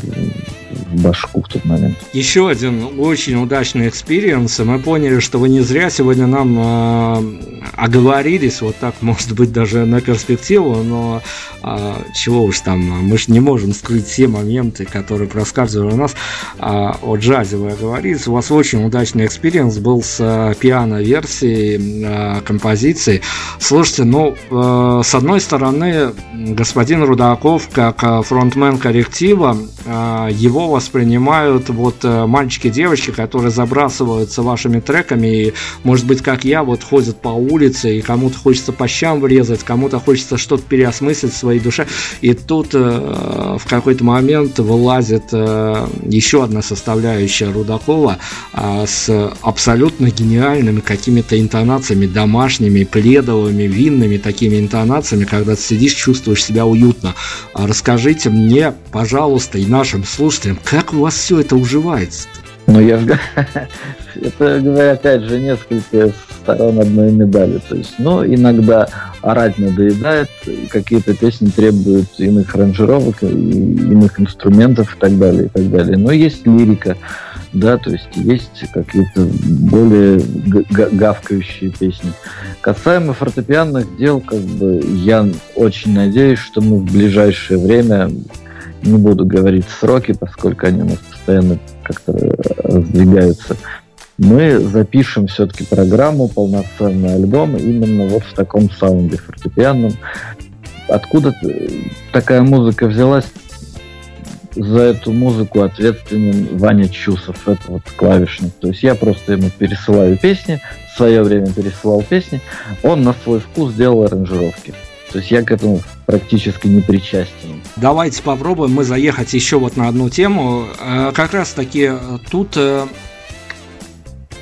Speaker 3: в башку в тот момент.
Speaker 2: Еще один очень удачный experience. Мы поняли, что вы не зря сегодня нам э, оговорились, вот так, может быть, даже на перспективу, но э, чего уж там, мы же не можем скрыть все моменты, которые проскальзывали у нас э, о джазе вы оговорились. У вас очень удачный experience был с э, пиано-версией э, композиции. Слушайте, ну, э, с одной стороны, господин Рудаков, как э, фронтмен коллектива, э, его воспринимают вот э, мальчики девочки, которые забрасываются вашими треками и, может быть, как я, вот ходят по улице и кому-то хочется по щам врезать, кому-то хочется что-то переосмыслить в своей душе. И тут э, в какой-то момент вылазит э, еще одна составляющая Рудакова э, с абсолютно гениальными какими-то интонациями домашними, пледовыми, винными такими интонациями, когда ты сидишь, чувствуешь себя уютно. А расскажите мне, пожалуйста, и нашим слушателям, как у вас все это уживается?
Speaker 3: Ну, я же... [laughs] это, говорю, опять же, несколько сторон одной медали. То есть, ну, иногда орать надоедает, какие-то песни требуют иных ранжировок, иных инструментов и так далее, и так далее. Но есть лирика, да, то есть есть какие-то более гавкающие песни. Касаемо фортепианных дел, как бы я очень надеюсь, что мы в ближайшее время не буду говорить сроки, поскольку они у нас постоянно как-то раздвигаются. Мы запишем все-таки программу, полноценный альбом именно вот в таком саунде фортепианном. Откуда такая музыка взялась? За эту музыку ответственен Ваня Чусов, это вот клавишник. То есть я просто ему пересылаю песни, в свое время пересылал песни, он на свой вкус делал аранжировки. То есть я к этому практически не причастен.
Speaker 2: Давайте попробуем мы заехать еще вот на одну тему. Э, как раз таки э, тут э,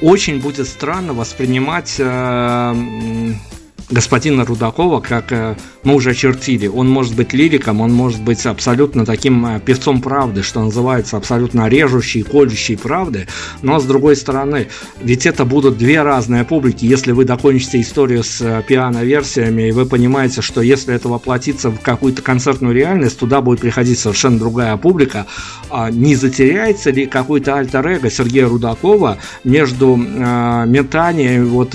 Speaker 2: очень будет странно воспринимать господина Рудакова, как э, мы уже чертили. Он может быть лириком, он может быть абсолютно таким э, певцом правды, что называется, абсолютно режущей, колющей правды. Но с другой стороны, ведь это будут две разные публики. Если вы докончите историю с э, пиано-версиями, и вы понимаете, что если это воплотится в какую-то концертную реальность, туда будет приходить совершенно другая публика, а не затеряется ли какой-то альтер-эго Сергея Рудакова между метанием вот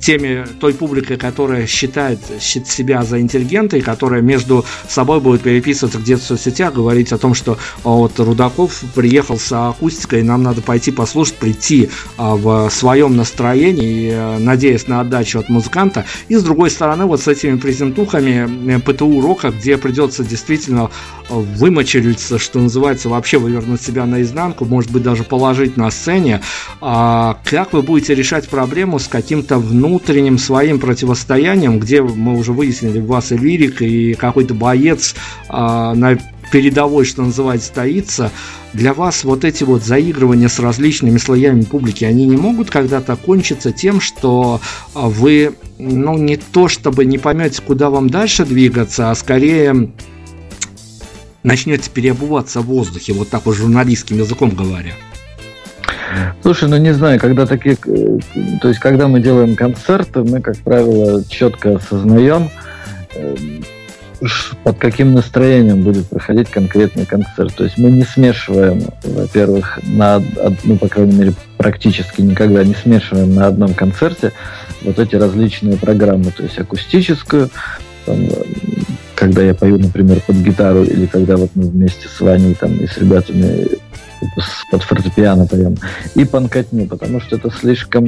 Speaker 2: теми, той публикой, которая считает себя за интеллигента и которая между собой будет переписываться где-то в соцсетях, говорить о том, что вот Рудаков приехал с акустикой, нам надо пойти послушать, прийти а, в своем настроении, э, надеясь на отдачу от музыканта. И с другой стороны, вот с этими презентухами э, ПТУ урока, где придется действительно вымочилиться, что называется, вообще вывернуть себя наизнанку, может быть, даже положить на сцене. А как вы будете решать проблему с каким-то внутренним своим противостоянием, где мы уже выяснили, у вас и лирик, и какой-то боец а, на передовой, что называется, стоится, для вас вот эти вот заигрывания с различными слоями публики, они не могут когда-то кончиться тем, что а, вы, ну, не то чтобы не поймете, куда вам дальше двигаться, а скорее начнете переобуваться в воздухе, вот так вот журналистским языком говоря.
Speaker 3: Слушай, ну не знаю, когда такие, э, то есть когда мы делаем концерты, мы, как правило, четко осознаем, э, под каким настроением будет проходить конкретный концерт. То есть мы не смешиваем, во-первых, на, ну, по крайней мере, практически никогда не смешиваем на одном концерте вот эти различные программы, то есть акустическую, там, когда я пою, например, под гитару, или когда вот мы вместе с Ваней там, и с ребятами под фортепиано поем, и панкотню, потому что это слишком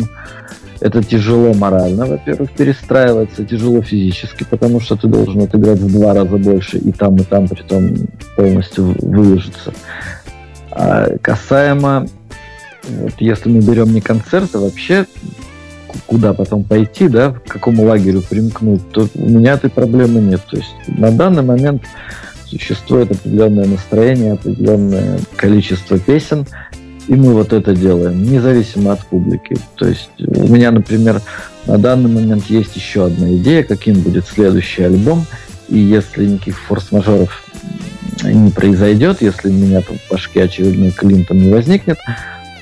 Speaker 3: это тяжело морально, во-первых, перестраиваться, тяжело физически, потому что ты должен отыграть в два раза больше и там, и там, при том полностью выложиться. А касаемо, вот если мы берем не концерты, вообще куда потом пойти, да, к какому лагерю примкнуть, то у меня этой проблемы нет. То есть на данный момент существует определенное настроение, определенное количество песен, и мы вот это делаем, независимо от публики. То есть у меня, например, на данный момент есть еще одна идея, каким будет следующий альбом. И если никаких форс-мажоров не произойдет, если у меня там в башке очередной Клинтон не возникнет,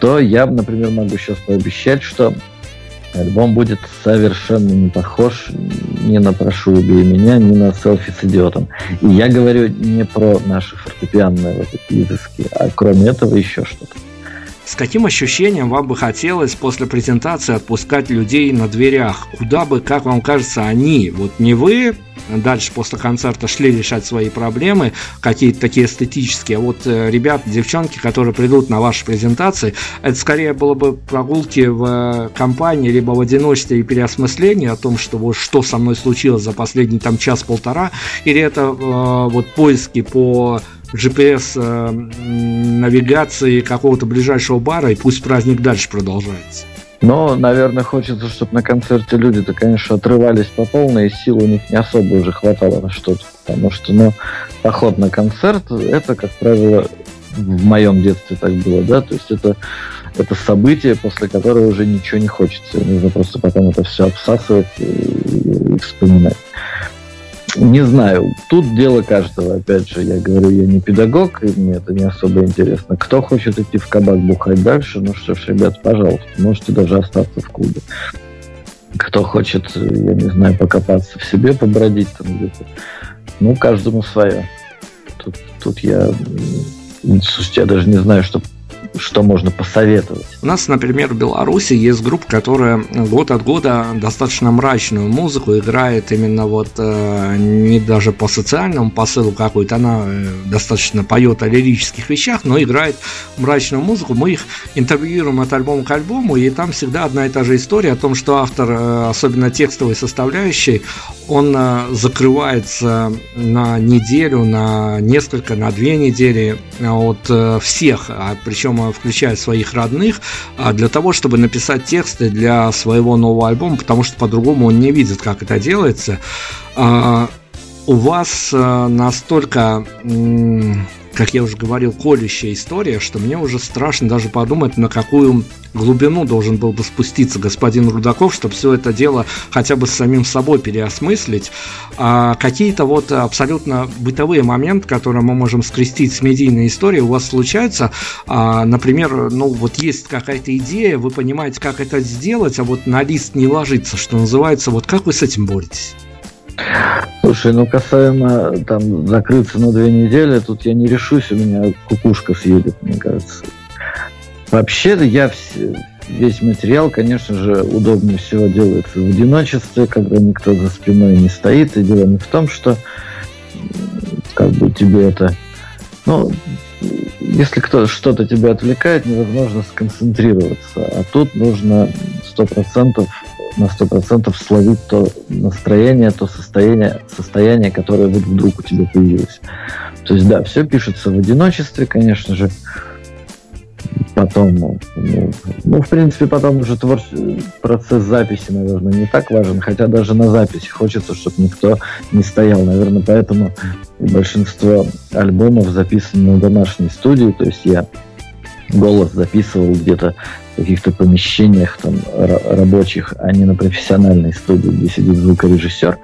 Speaker 3: то я, например, могу сейчас пообещать, что альбом будет совершенно не похож ни на «Прошу, убей меня», ни на «Селфи с идиотом». И я говорю не про наши фортепианные вот эти изыски, а кроме этого еще что-то.
Speaker 2: С каким ощущением вам бы хотелось после презентации отпускать людей на дверях? Куда бы, как вам кажется, они, вот не вы, дальше после концерта шли решать свои проблемы, какие-то такие эстетические, а вот э, ребят, девчонки, которые придут на ваши презентации, это скорее было бы прогулки в компании, либо в одиночестве и переосмыслении о том, что вот что со мной случилось за последний там час-полтора, или это э, вот поиски по GPS э, какого-то ближайшего бара, и пусть праздник дальше продолжается.
Speaker 3: Но, наверное, хочется, чтобы на концерте люди-то, конечно, отрывались по полной, и сил у них не особо уже хватало на что-то. Потому что, ну, поход на концерт, это, как правило, в моем детстве так было, да, то есть это, это событие, после которого уже ничего не хочется. Нужно просто потом это все обсасывать и, и вспоминать. Не знаю, тут дело каждого. Опять же, я говорю, я не педагог, и мне это не особо интересно. Кто хочет идти в кабак бухать дальше, ну что ж, ребят, пожалуйста, можете даже остаться в клубе. Кто хочет, я не знаю, покопаться в себе, побродить там где-то, ну, каждому свое. Тут, тут я, слушайте, я даже не знаю, что что можно посоветовать?
Speaker 2: У нас, например, в Беларуси есть группа, которая год от года достаточно мрачную музыку играет именно вот э, не даже по социальному посылу какой-то, она э, достаточно поет о лирических вещах, но играет мрачную музыку. Мы их интервьюируем от альбома к альбому, и там всегда одна и та же история о том, что автор, э, особенно текстовой составляющей, он закрывается на неделю, на несколько, на две недели от всех, а причем включая своих родных, для того, чтобы написать тексты для своего нового альбома, потому что по-другому он не видит, как это делается. А, у вас настолько как я уже говорил, колющая история, что мне уже страшно даже подумать, на какую глубину должен был бы спуститься господин Рудаков, чтобы все это дело хотя бы с самим собой переосмыслить. А какие-то вот абсолютно бытовые моменты, которые мы можем скрестить с медийной историей, у вас случаются. А, например, ну вот есть какая-то идея, вы понимаете, как это сделать, а вот на лист не ложится, что называется. Вот как вы с этим боретесь?
Speaker 3: Слушай, ну касаемо там закрыться на две недели, тут я не решусь, у меня кукушка съедет, мне кажется. Вообще-то я все, весь материал, конечно же, удобнее всего делается в одиночестве, когда никто за спиной не стоит. И дело не в том, что как бы тебе это... Ну, если кто что-то тебя отвлекает, невозможно сконцентрироваться. А тут нужно сто процентов на сто процентов словить то настроение, то состояние, состояние, которое вот вдруг у тебя появилось. То есть, да, все пишется в одиночестве, конечно же. Потом, ну, ну, в принципе, потом уже твор... процесс записи, наверное, не так важен, хотя даже на записи хочется, чтобы никто не стоял. Наверное, поэтому большинство альбомов записано на домашней студии, то есть я голос записывал где-то в каких-то помещениях там рабочих, а не на профессиональной студии, где сидит звукорежиссер,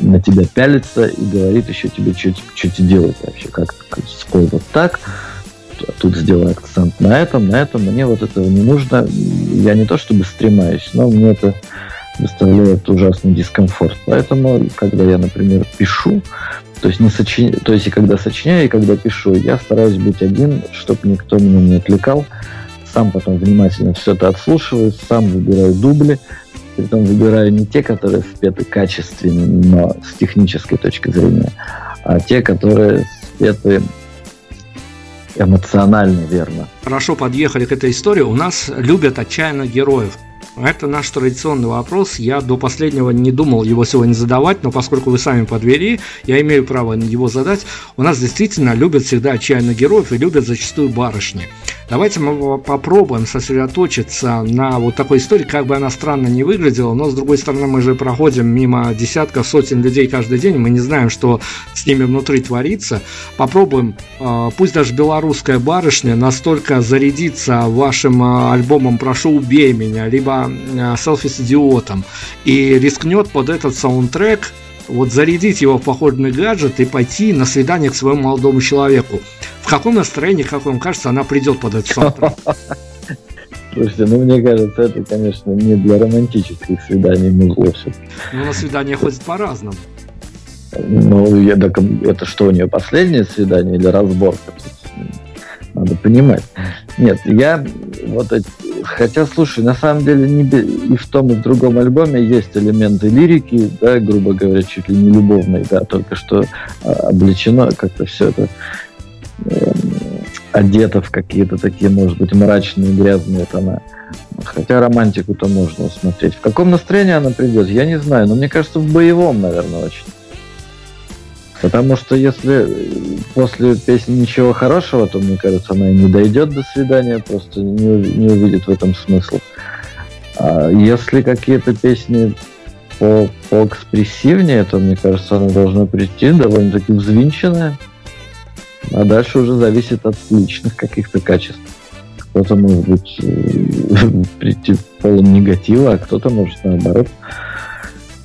Speaker 3: на тебя пялится и говорит еще тебе, что, что тебе делать вообще, как, спой вот так, тут сделай акцент на этом, на этом, мне вот этого не нужно. Я не то чтобы стремаюсь, но мне это доставляет ужасный дискомфорт. Поэтому, когда я, например, пишу, то есть, не сочиня... то есть и когда сочиняю, и когда пишу, я стараюсь быть один, чтобы никто меня не отвлекал. Сам потом внимательно все это отслушиваю, сам выбираю дубли, притом выбираю не те, которые спеты качественно, но с технической точки зрения, а те, которые спеты эмоционально верно.
Speaker 2: Хорошо подъехали к этой истории. У нас любят отчаянно героев. Это наш традиционный вопрос. Я до последнего не думал его сегодня задавать, но поскольку вы сами подвели, я имею право его задать. У нас действительно любят всегда отчаянно героев и любят зачастую барышни. Давайте мы попробуем сосредоточиться на вот такой истории, как бы она странно не выглядела, но с другой стороны мы же проходим мимо десятков, сотен людей каждый день, мы не знаем, что с ними внутри творится. Попробуем, а, пусть даже белорусская барышня настолько зарядится вашим а, альбомом «Прошу, убей меня», либо а, «Селфи с идиотом», и рискнет под этот саундтрек вот зарядить его в походный гаджет и пойти на свидание к своему молодому человеку. В каком настроении, как вам кажется, она придет под этот саундтрек?
Speaker 3: Слушайте, ну мне кажется, это, конечно, не для романтических свиданий музло все.
Speaker 2: Ну, на свидание ходит по-разному.
Speaker 3: Ну, я, так, это что, у нее последнее свидание или разборка? Надо понимать. Нет, я вот хотя, слушай, на самом деле не, и в том, и в другом альбоме есть элементы лирики, да, грубо говоря, чуть ли не любовной, да, только что а, облечено как-то все это э, одето в какие-то такие, может быть, мрачные, грязные тона. Хотя романтику-то можно усмотреть. В каком настроении она придет, я не знаю, но мне кажется, в боевом, наверное, очень. Потому что если после песни ничего хорошего, то, мне кажется, она и не дойдет до свидания, просто не, не увидит в этом смысла. А если какие-то песни по, по экспрессивнее, то, мне кажется, она должна прийти довольно-таки взвинченная. А дальше уже зависит от личных каких-то качеств. Кто-то может быть прийти полон негатива, а кто-то может наоборот.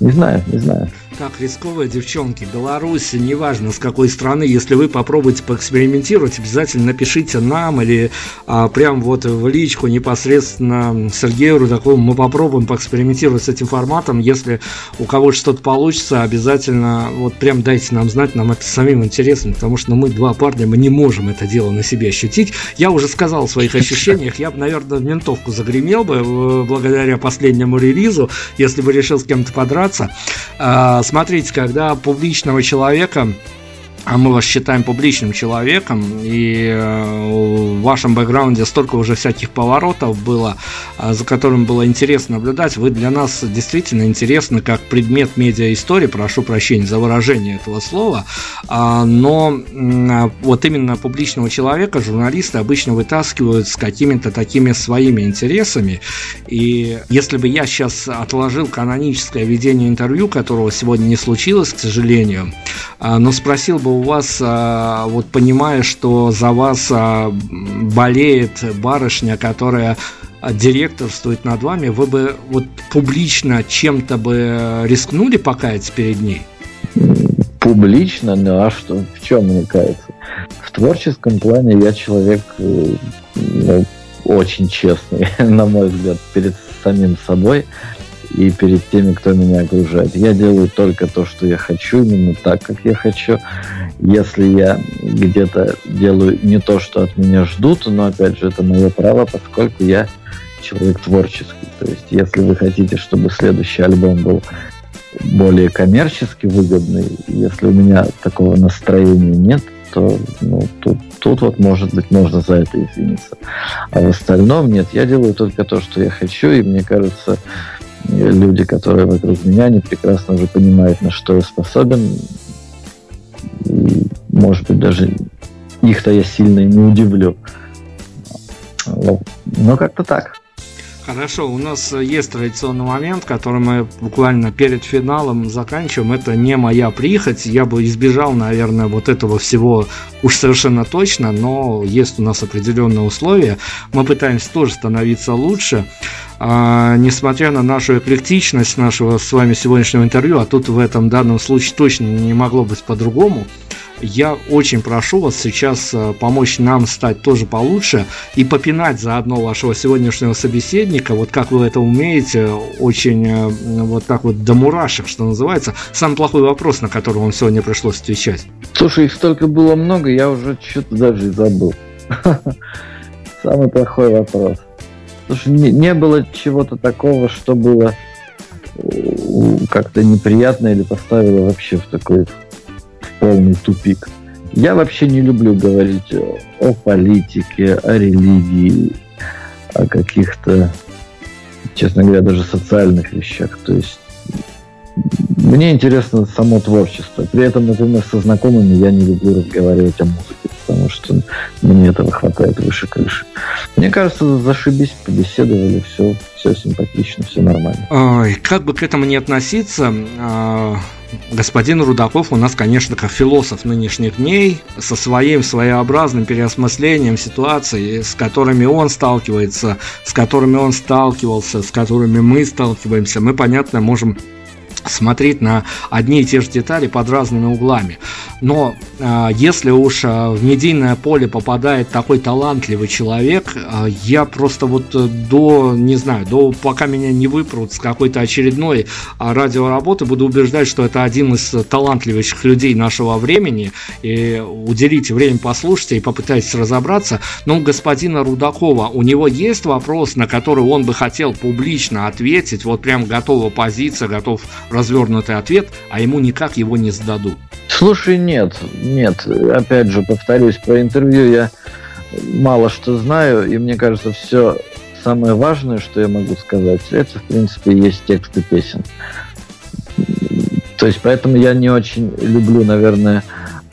Speaker 3: Не знаю, не знаю
Speaker 2: так рисковые девчонки, Беларусь, неважно с какой страны, если вы попробуете поэкспериментировать, обязательно напишите нам или а, прям вот в личку непосредственно Сергею Рудакову, мы попробуем поэкспериментировать с этим форматом, если у кого что-то получится, обязательно вот прям дайте нам знать, нам это самим интересно, потому что ну, мы два парня, мы не можем это дело на себе ощутить. Я уже сказал о своих ощущениях, я бы, наверное, в ментовку загремел бы э, благодаря последнему релизу, если бы решил с кем-то подраться. А, смотрите, когда публичного человека а мы вас считаем публичным человеком, и э, в вашем бэкграунде столько уже всяких поворотов было, а, за которым было интересно наблюдать. Вы для нас действительно интересны как предмет медиа-истории, прошу прощения за выражение этого слова, а, но вот именно публичного человека журналисты обычно вытаскивают с какими-то такими своими интересами, и если бы я сейчас отложил каноническое ведение интервью, которого сегодня не случилось, к сожалению, а, но спросил бы у вас, а, вот понимая, что за вас а, болеет барышня, которая директорствует над вами, вы бы вот публично чем-то бы рискнули покаяться перед ней?
Speaker 3: Публично? Ну а что? В чем мне каяться? В творческом плане я человек э, ну, очень честный, [laughs] на мой взгляд, перед самим собой и перед теми, кто меня окружает. Я делаю только то, что я хочу, именно так, как я хочу. Если я где-то делаю не то, что от меня ждут, но опять же это мое право, поскольку я человек творческий. То есть, если вы хотите, чтобы следующий альбом был более коммерчески выгодный, если у меня такого настроения нет, то ну, тут, тут вот, может быть, можно за это извиниться. А в остальном нет, я делаю только то, что я хочу, и мне кажется, люди, которые вокруг меня, они прекрасно уже понимают, на что я способен. И, может быть, даже их-то я сильно не удивлю. Но как-то так.
Speaker 2: Хорошо, у нас есть традиционный момент, который мы буквально перед финалом заканчиваем. Это не моя прихоть. Я бы избежал, наверное, вот этого всего уж совершенно точно, но есть у нас определенные условия. Мы пытаемся тоже становиться лучше. А, несмотря на нашу эклектичность нашего с вами сегодняшнего интервью, а тут в этом данном случае точно не могло быть по-другому, я очень прошу вас сейчас э, помочь нам стать тоже получше и попинать заодно вашего сегодняшнего собеседника, вот как вы это умеете, очень э, вот так вот до мурашек, что называется. Самый плохой вопрос, на который вам сегодня пришлось отвечать.
Speaker 3: Слушай, их столько было много, я уже что-то даже забыл. [laughs] Самый плохой вопрос. Слушай, не, не было чего-то такого, что было как-то неприятно или поставило вообще в такой полный тупик. Я вообще не люблю говорить о политике, о религии, о каких-то, честно говоря, даже социальных вещах. То есть мне интересно само творчество. При этом, например, со знакомыми я не люблю разговаривать о музыке, потому что мне этого хватает выше крыши. Мне кажется, зашибись, побеседовали, все, все симпатично, все нормально.
Speaker 2: Ой, как бы к этому не относиться, а, господин Рудаков у нас, конечно, как философ нынешних дней, со своим своеобразным переосмыслением ситуации, с которыми он сталкивается, с которыми он сталкивался, с которыми мы сталкиваемся, мы, понятно, можем смотреть на одни и те же детали под разными углами. Но э, если уж э, в медийное поле попадает такой талантливый человек, э, я просто вот э, до, не знаю, до пока меня не выпрут с какой-то очередной радиоработы, буду убеждать, что это один из талантливейших людей нашего времени, и уделите время послушайте и попытайтесь разобраться. Но у господина Рудакова, у него есть вопрос, на который он бы хотел публично ответить, вот прям готова позиция, готов развернутый ответ, а ему никак его не сдадут.
Speaker 3: Слушай, нет, нет. Опять же, повторюсь, про интервью я мало что знаю, и мне кажется, все самое важное, что я могу сказать, это, в принципе, есть тексты песен. То есть, поэтому я не очень люблю, наверное,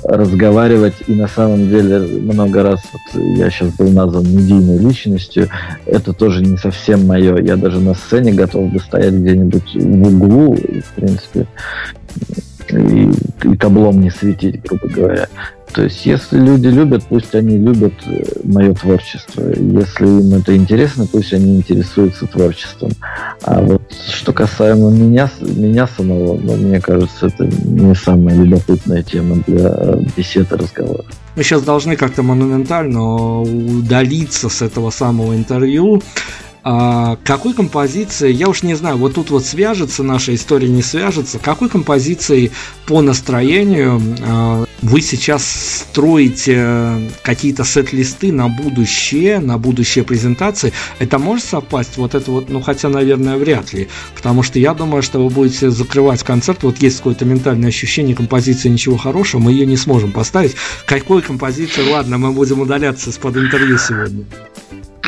Speaker 3: разговаривать, и на самом деле много раз вот я сейчас был назван медийной личностью, это тоже не совсем мое. Я даже на сцене готов бы стоять где-нибудь в углу, в принципе, и, и таблом не светить, грубо говоря. То есть, если люди любят, пусть они любят э, мое творчество. Если им это интересно, пусть они интересуются творчеством. А вот что касаемо меня, меня самого, ну, мне кажется, это не самая любопытная тема для э, бесед и разговора.
Speaker 2: Мы сейчас должны как-то монументально удалиться с этого самого интервью. А, какой композиции, я уж не знаю, вот тут вот свяжется наша история, не свяжется, какой композицией по настроению а, вы сейчас строите какие-то сет-листы на будущее, на будущее презентации, это может совпасть? Вот это вот, ну хотя, наверное, вряд ли, потому что я думаю, что вы будете закрывать концерт, вот есть какое-то ментальное ощущение композиции ничего хорошего, мы ее не сможем поставить. Какой композиции, ладно, мы будем удаляться из-под интервью сегодня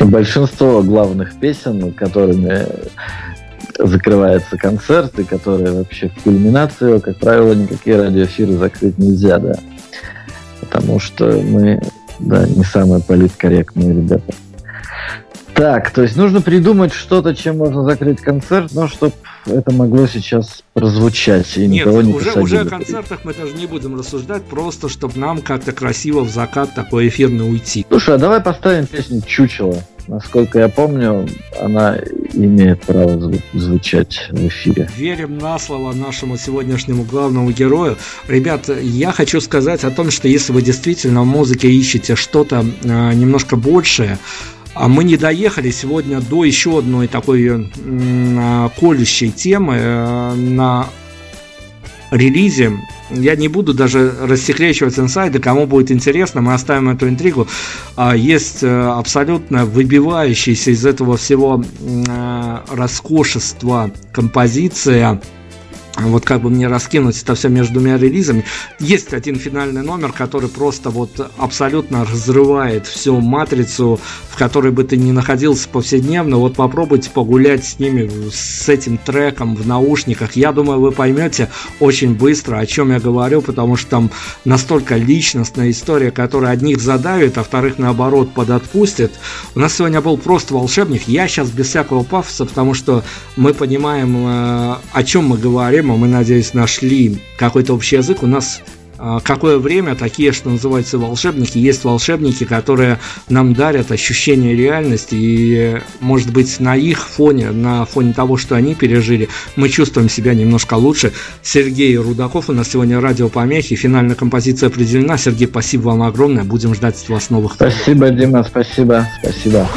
Speaker 3: большинство главных песен, которыми закрывается концерт, и которые вообще в кульминацию, как правило, никакие радиоэфиры закрыть нельзя, да. Потому что мы, да, не самые политкорректные ребята. Так, то есть нужно придумать что-то, чем можно закрыть концерт, но чтобы это могло сейчас прозвучать и Нет, никого не
Speaker 2: уже, уже о концертах мы даже не будем рассуждать, просто чтобы нам как-то красиво в закат такой эфирный уйти.
Speaker 3: Слушай, а давай поставим песню «Чучело». Насколько я помню, она имеет право звучать в эфире.
Speaker 2: Верим на слово нашему сегодняшнему главному герою. Ребят, я хочу сказать о том, что если вы действительно в музыке ищете что-то э, немножко большее, мы не доехали сегодня до еще одной такой э, колющей темы э, на релизе. Я не буду даже рассекречивать инсайды, кому будет интересно, мы оставим эту интригу. А, есть э, абсолютно выбивающаяся из этого всего роскошества композиция вот как бы мне раскинуть это все между двумя релизами. Есть один финальный номер, который просто вот абсолютно разрывает всю матрицу, в которой бы ты ни находился повседневно. Вот попробуйте погулять с ними, с этим треком в наушниках. Я думаю, вы поймете очень быстро, о чем я говорю, потому что там настолько личностная история, которая одних задавит, а вторых наоборот подотпустит. У нас сегодня был просто волшебник. Я сейчас без всякого пафоса, потому что мы понимаем, э, о чем мы говорим, тему мы, надеюсь, нашли какой-то общий язык. У нас а, какое время такие, что называется, волшебники. Есть волшебники, которые нам дарят ощущение реальности, и, может быть, на их фоне, на фоне того, что они пережили, мы чувствуем себя немножко лучше. Сергей Рудаков у нас сегодня радиопомехи, финальная композиция определена. Сергей, спасибо вам огромное, будем ждать вас новых.
Speaker 3: Спасибо, Дима, спасибо, спасибо.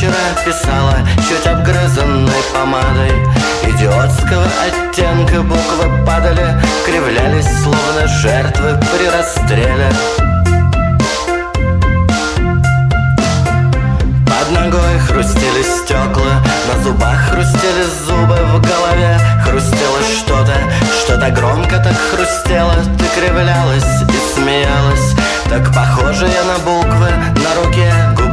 Speaker 1: вчера писала Чуть обгрызанной помадой. Идиотского оттенка буквы падали Кривлялись, словно жертвы при расстреле. Под ногой хрустели стекла На зубах хрустели зубы В голове хрустело что-то Что-то громко так хрустело Ты кривлялась и смеялась. Так похоже я на буквы на руке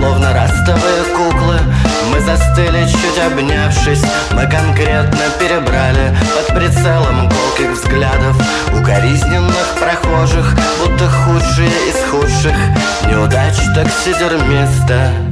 Speaker 1: пол седьмого обнявшись. Мы конкретно перебрали под прицелом колких взглядов. Укоризненных прохожих, будто худшие из худших. Неудач таксидермиста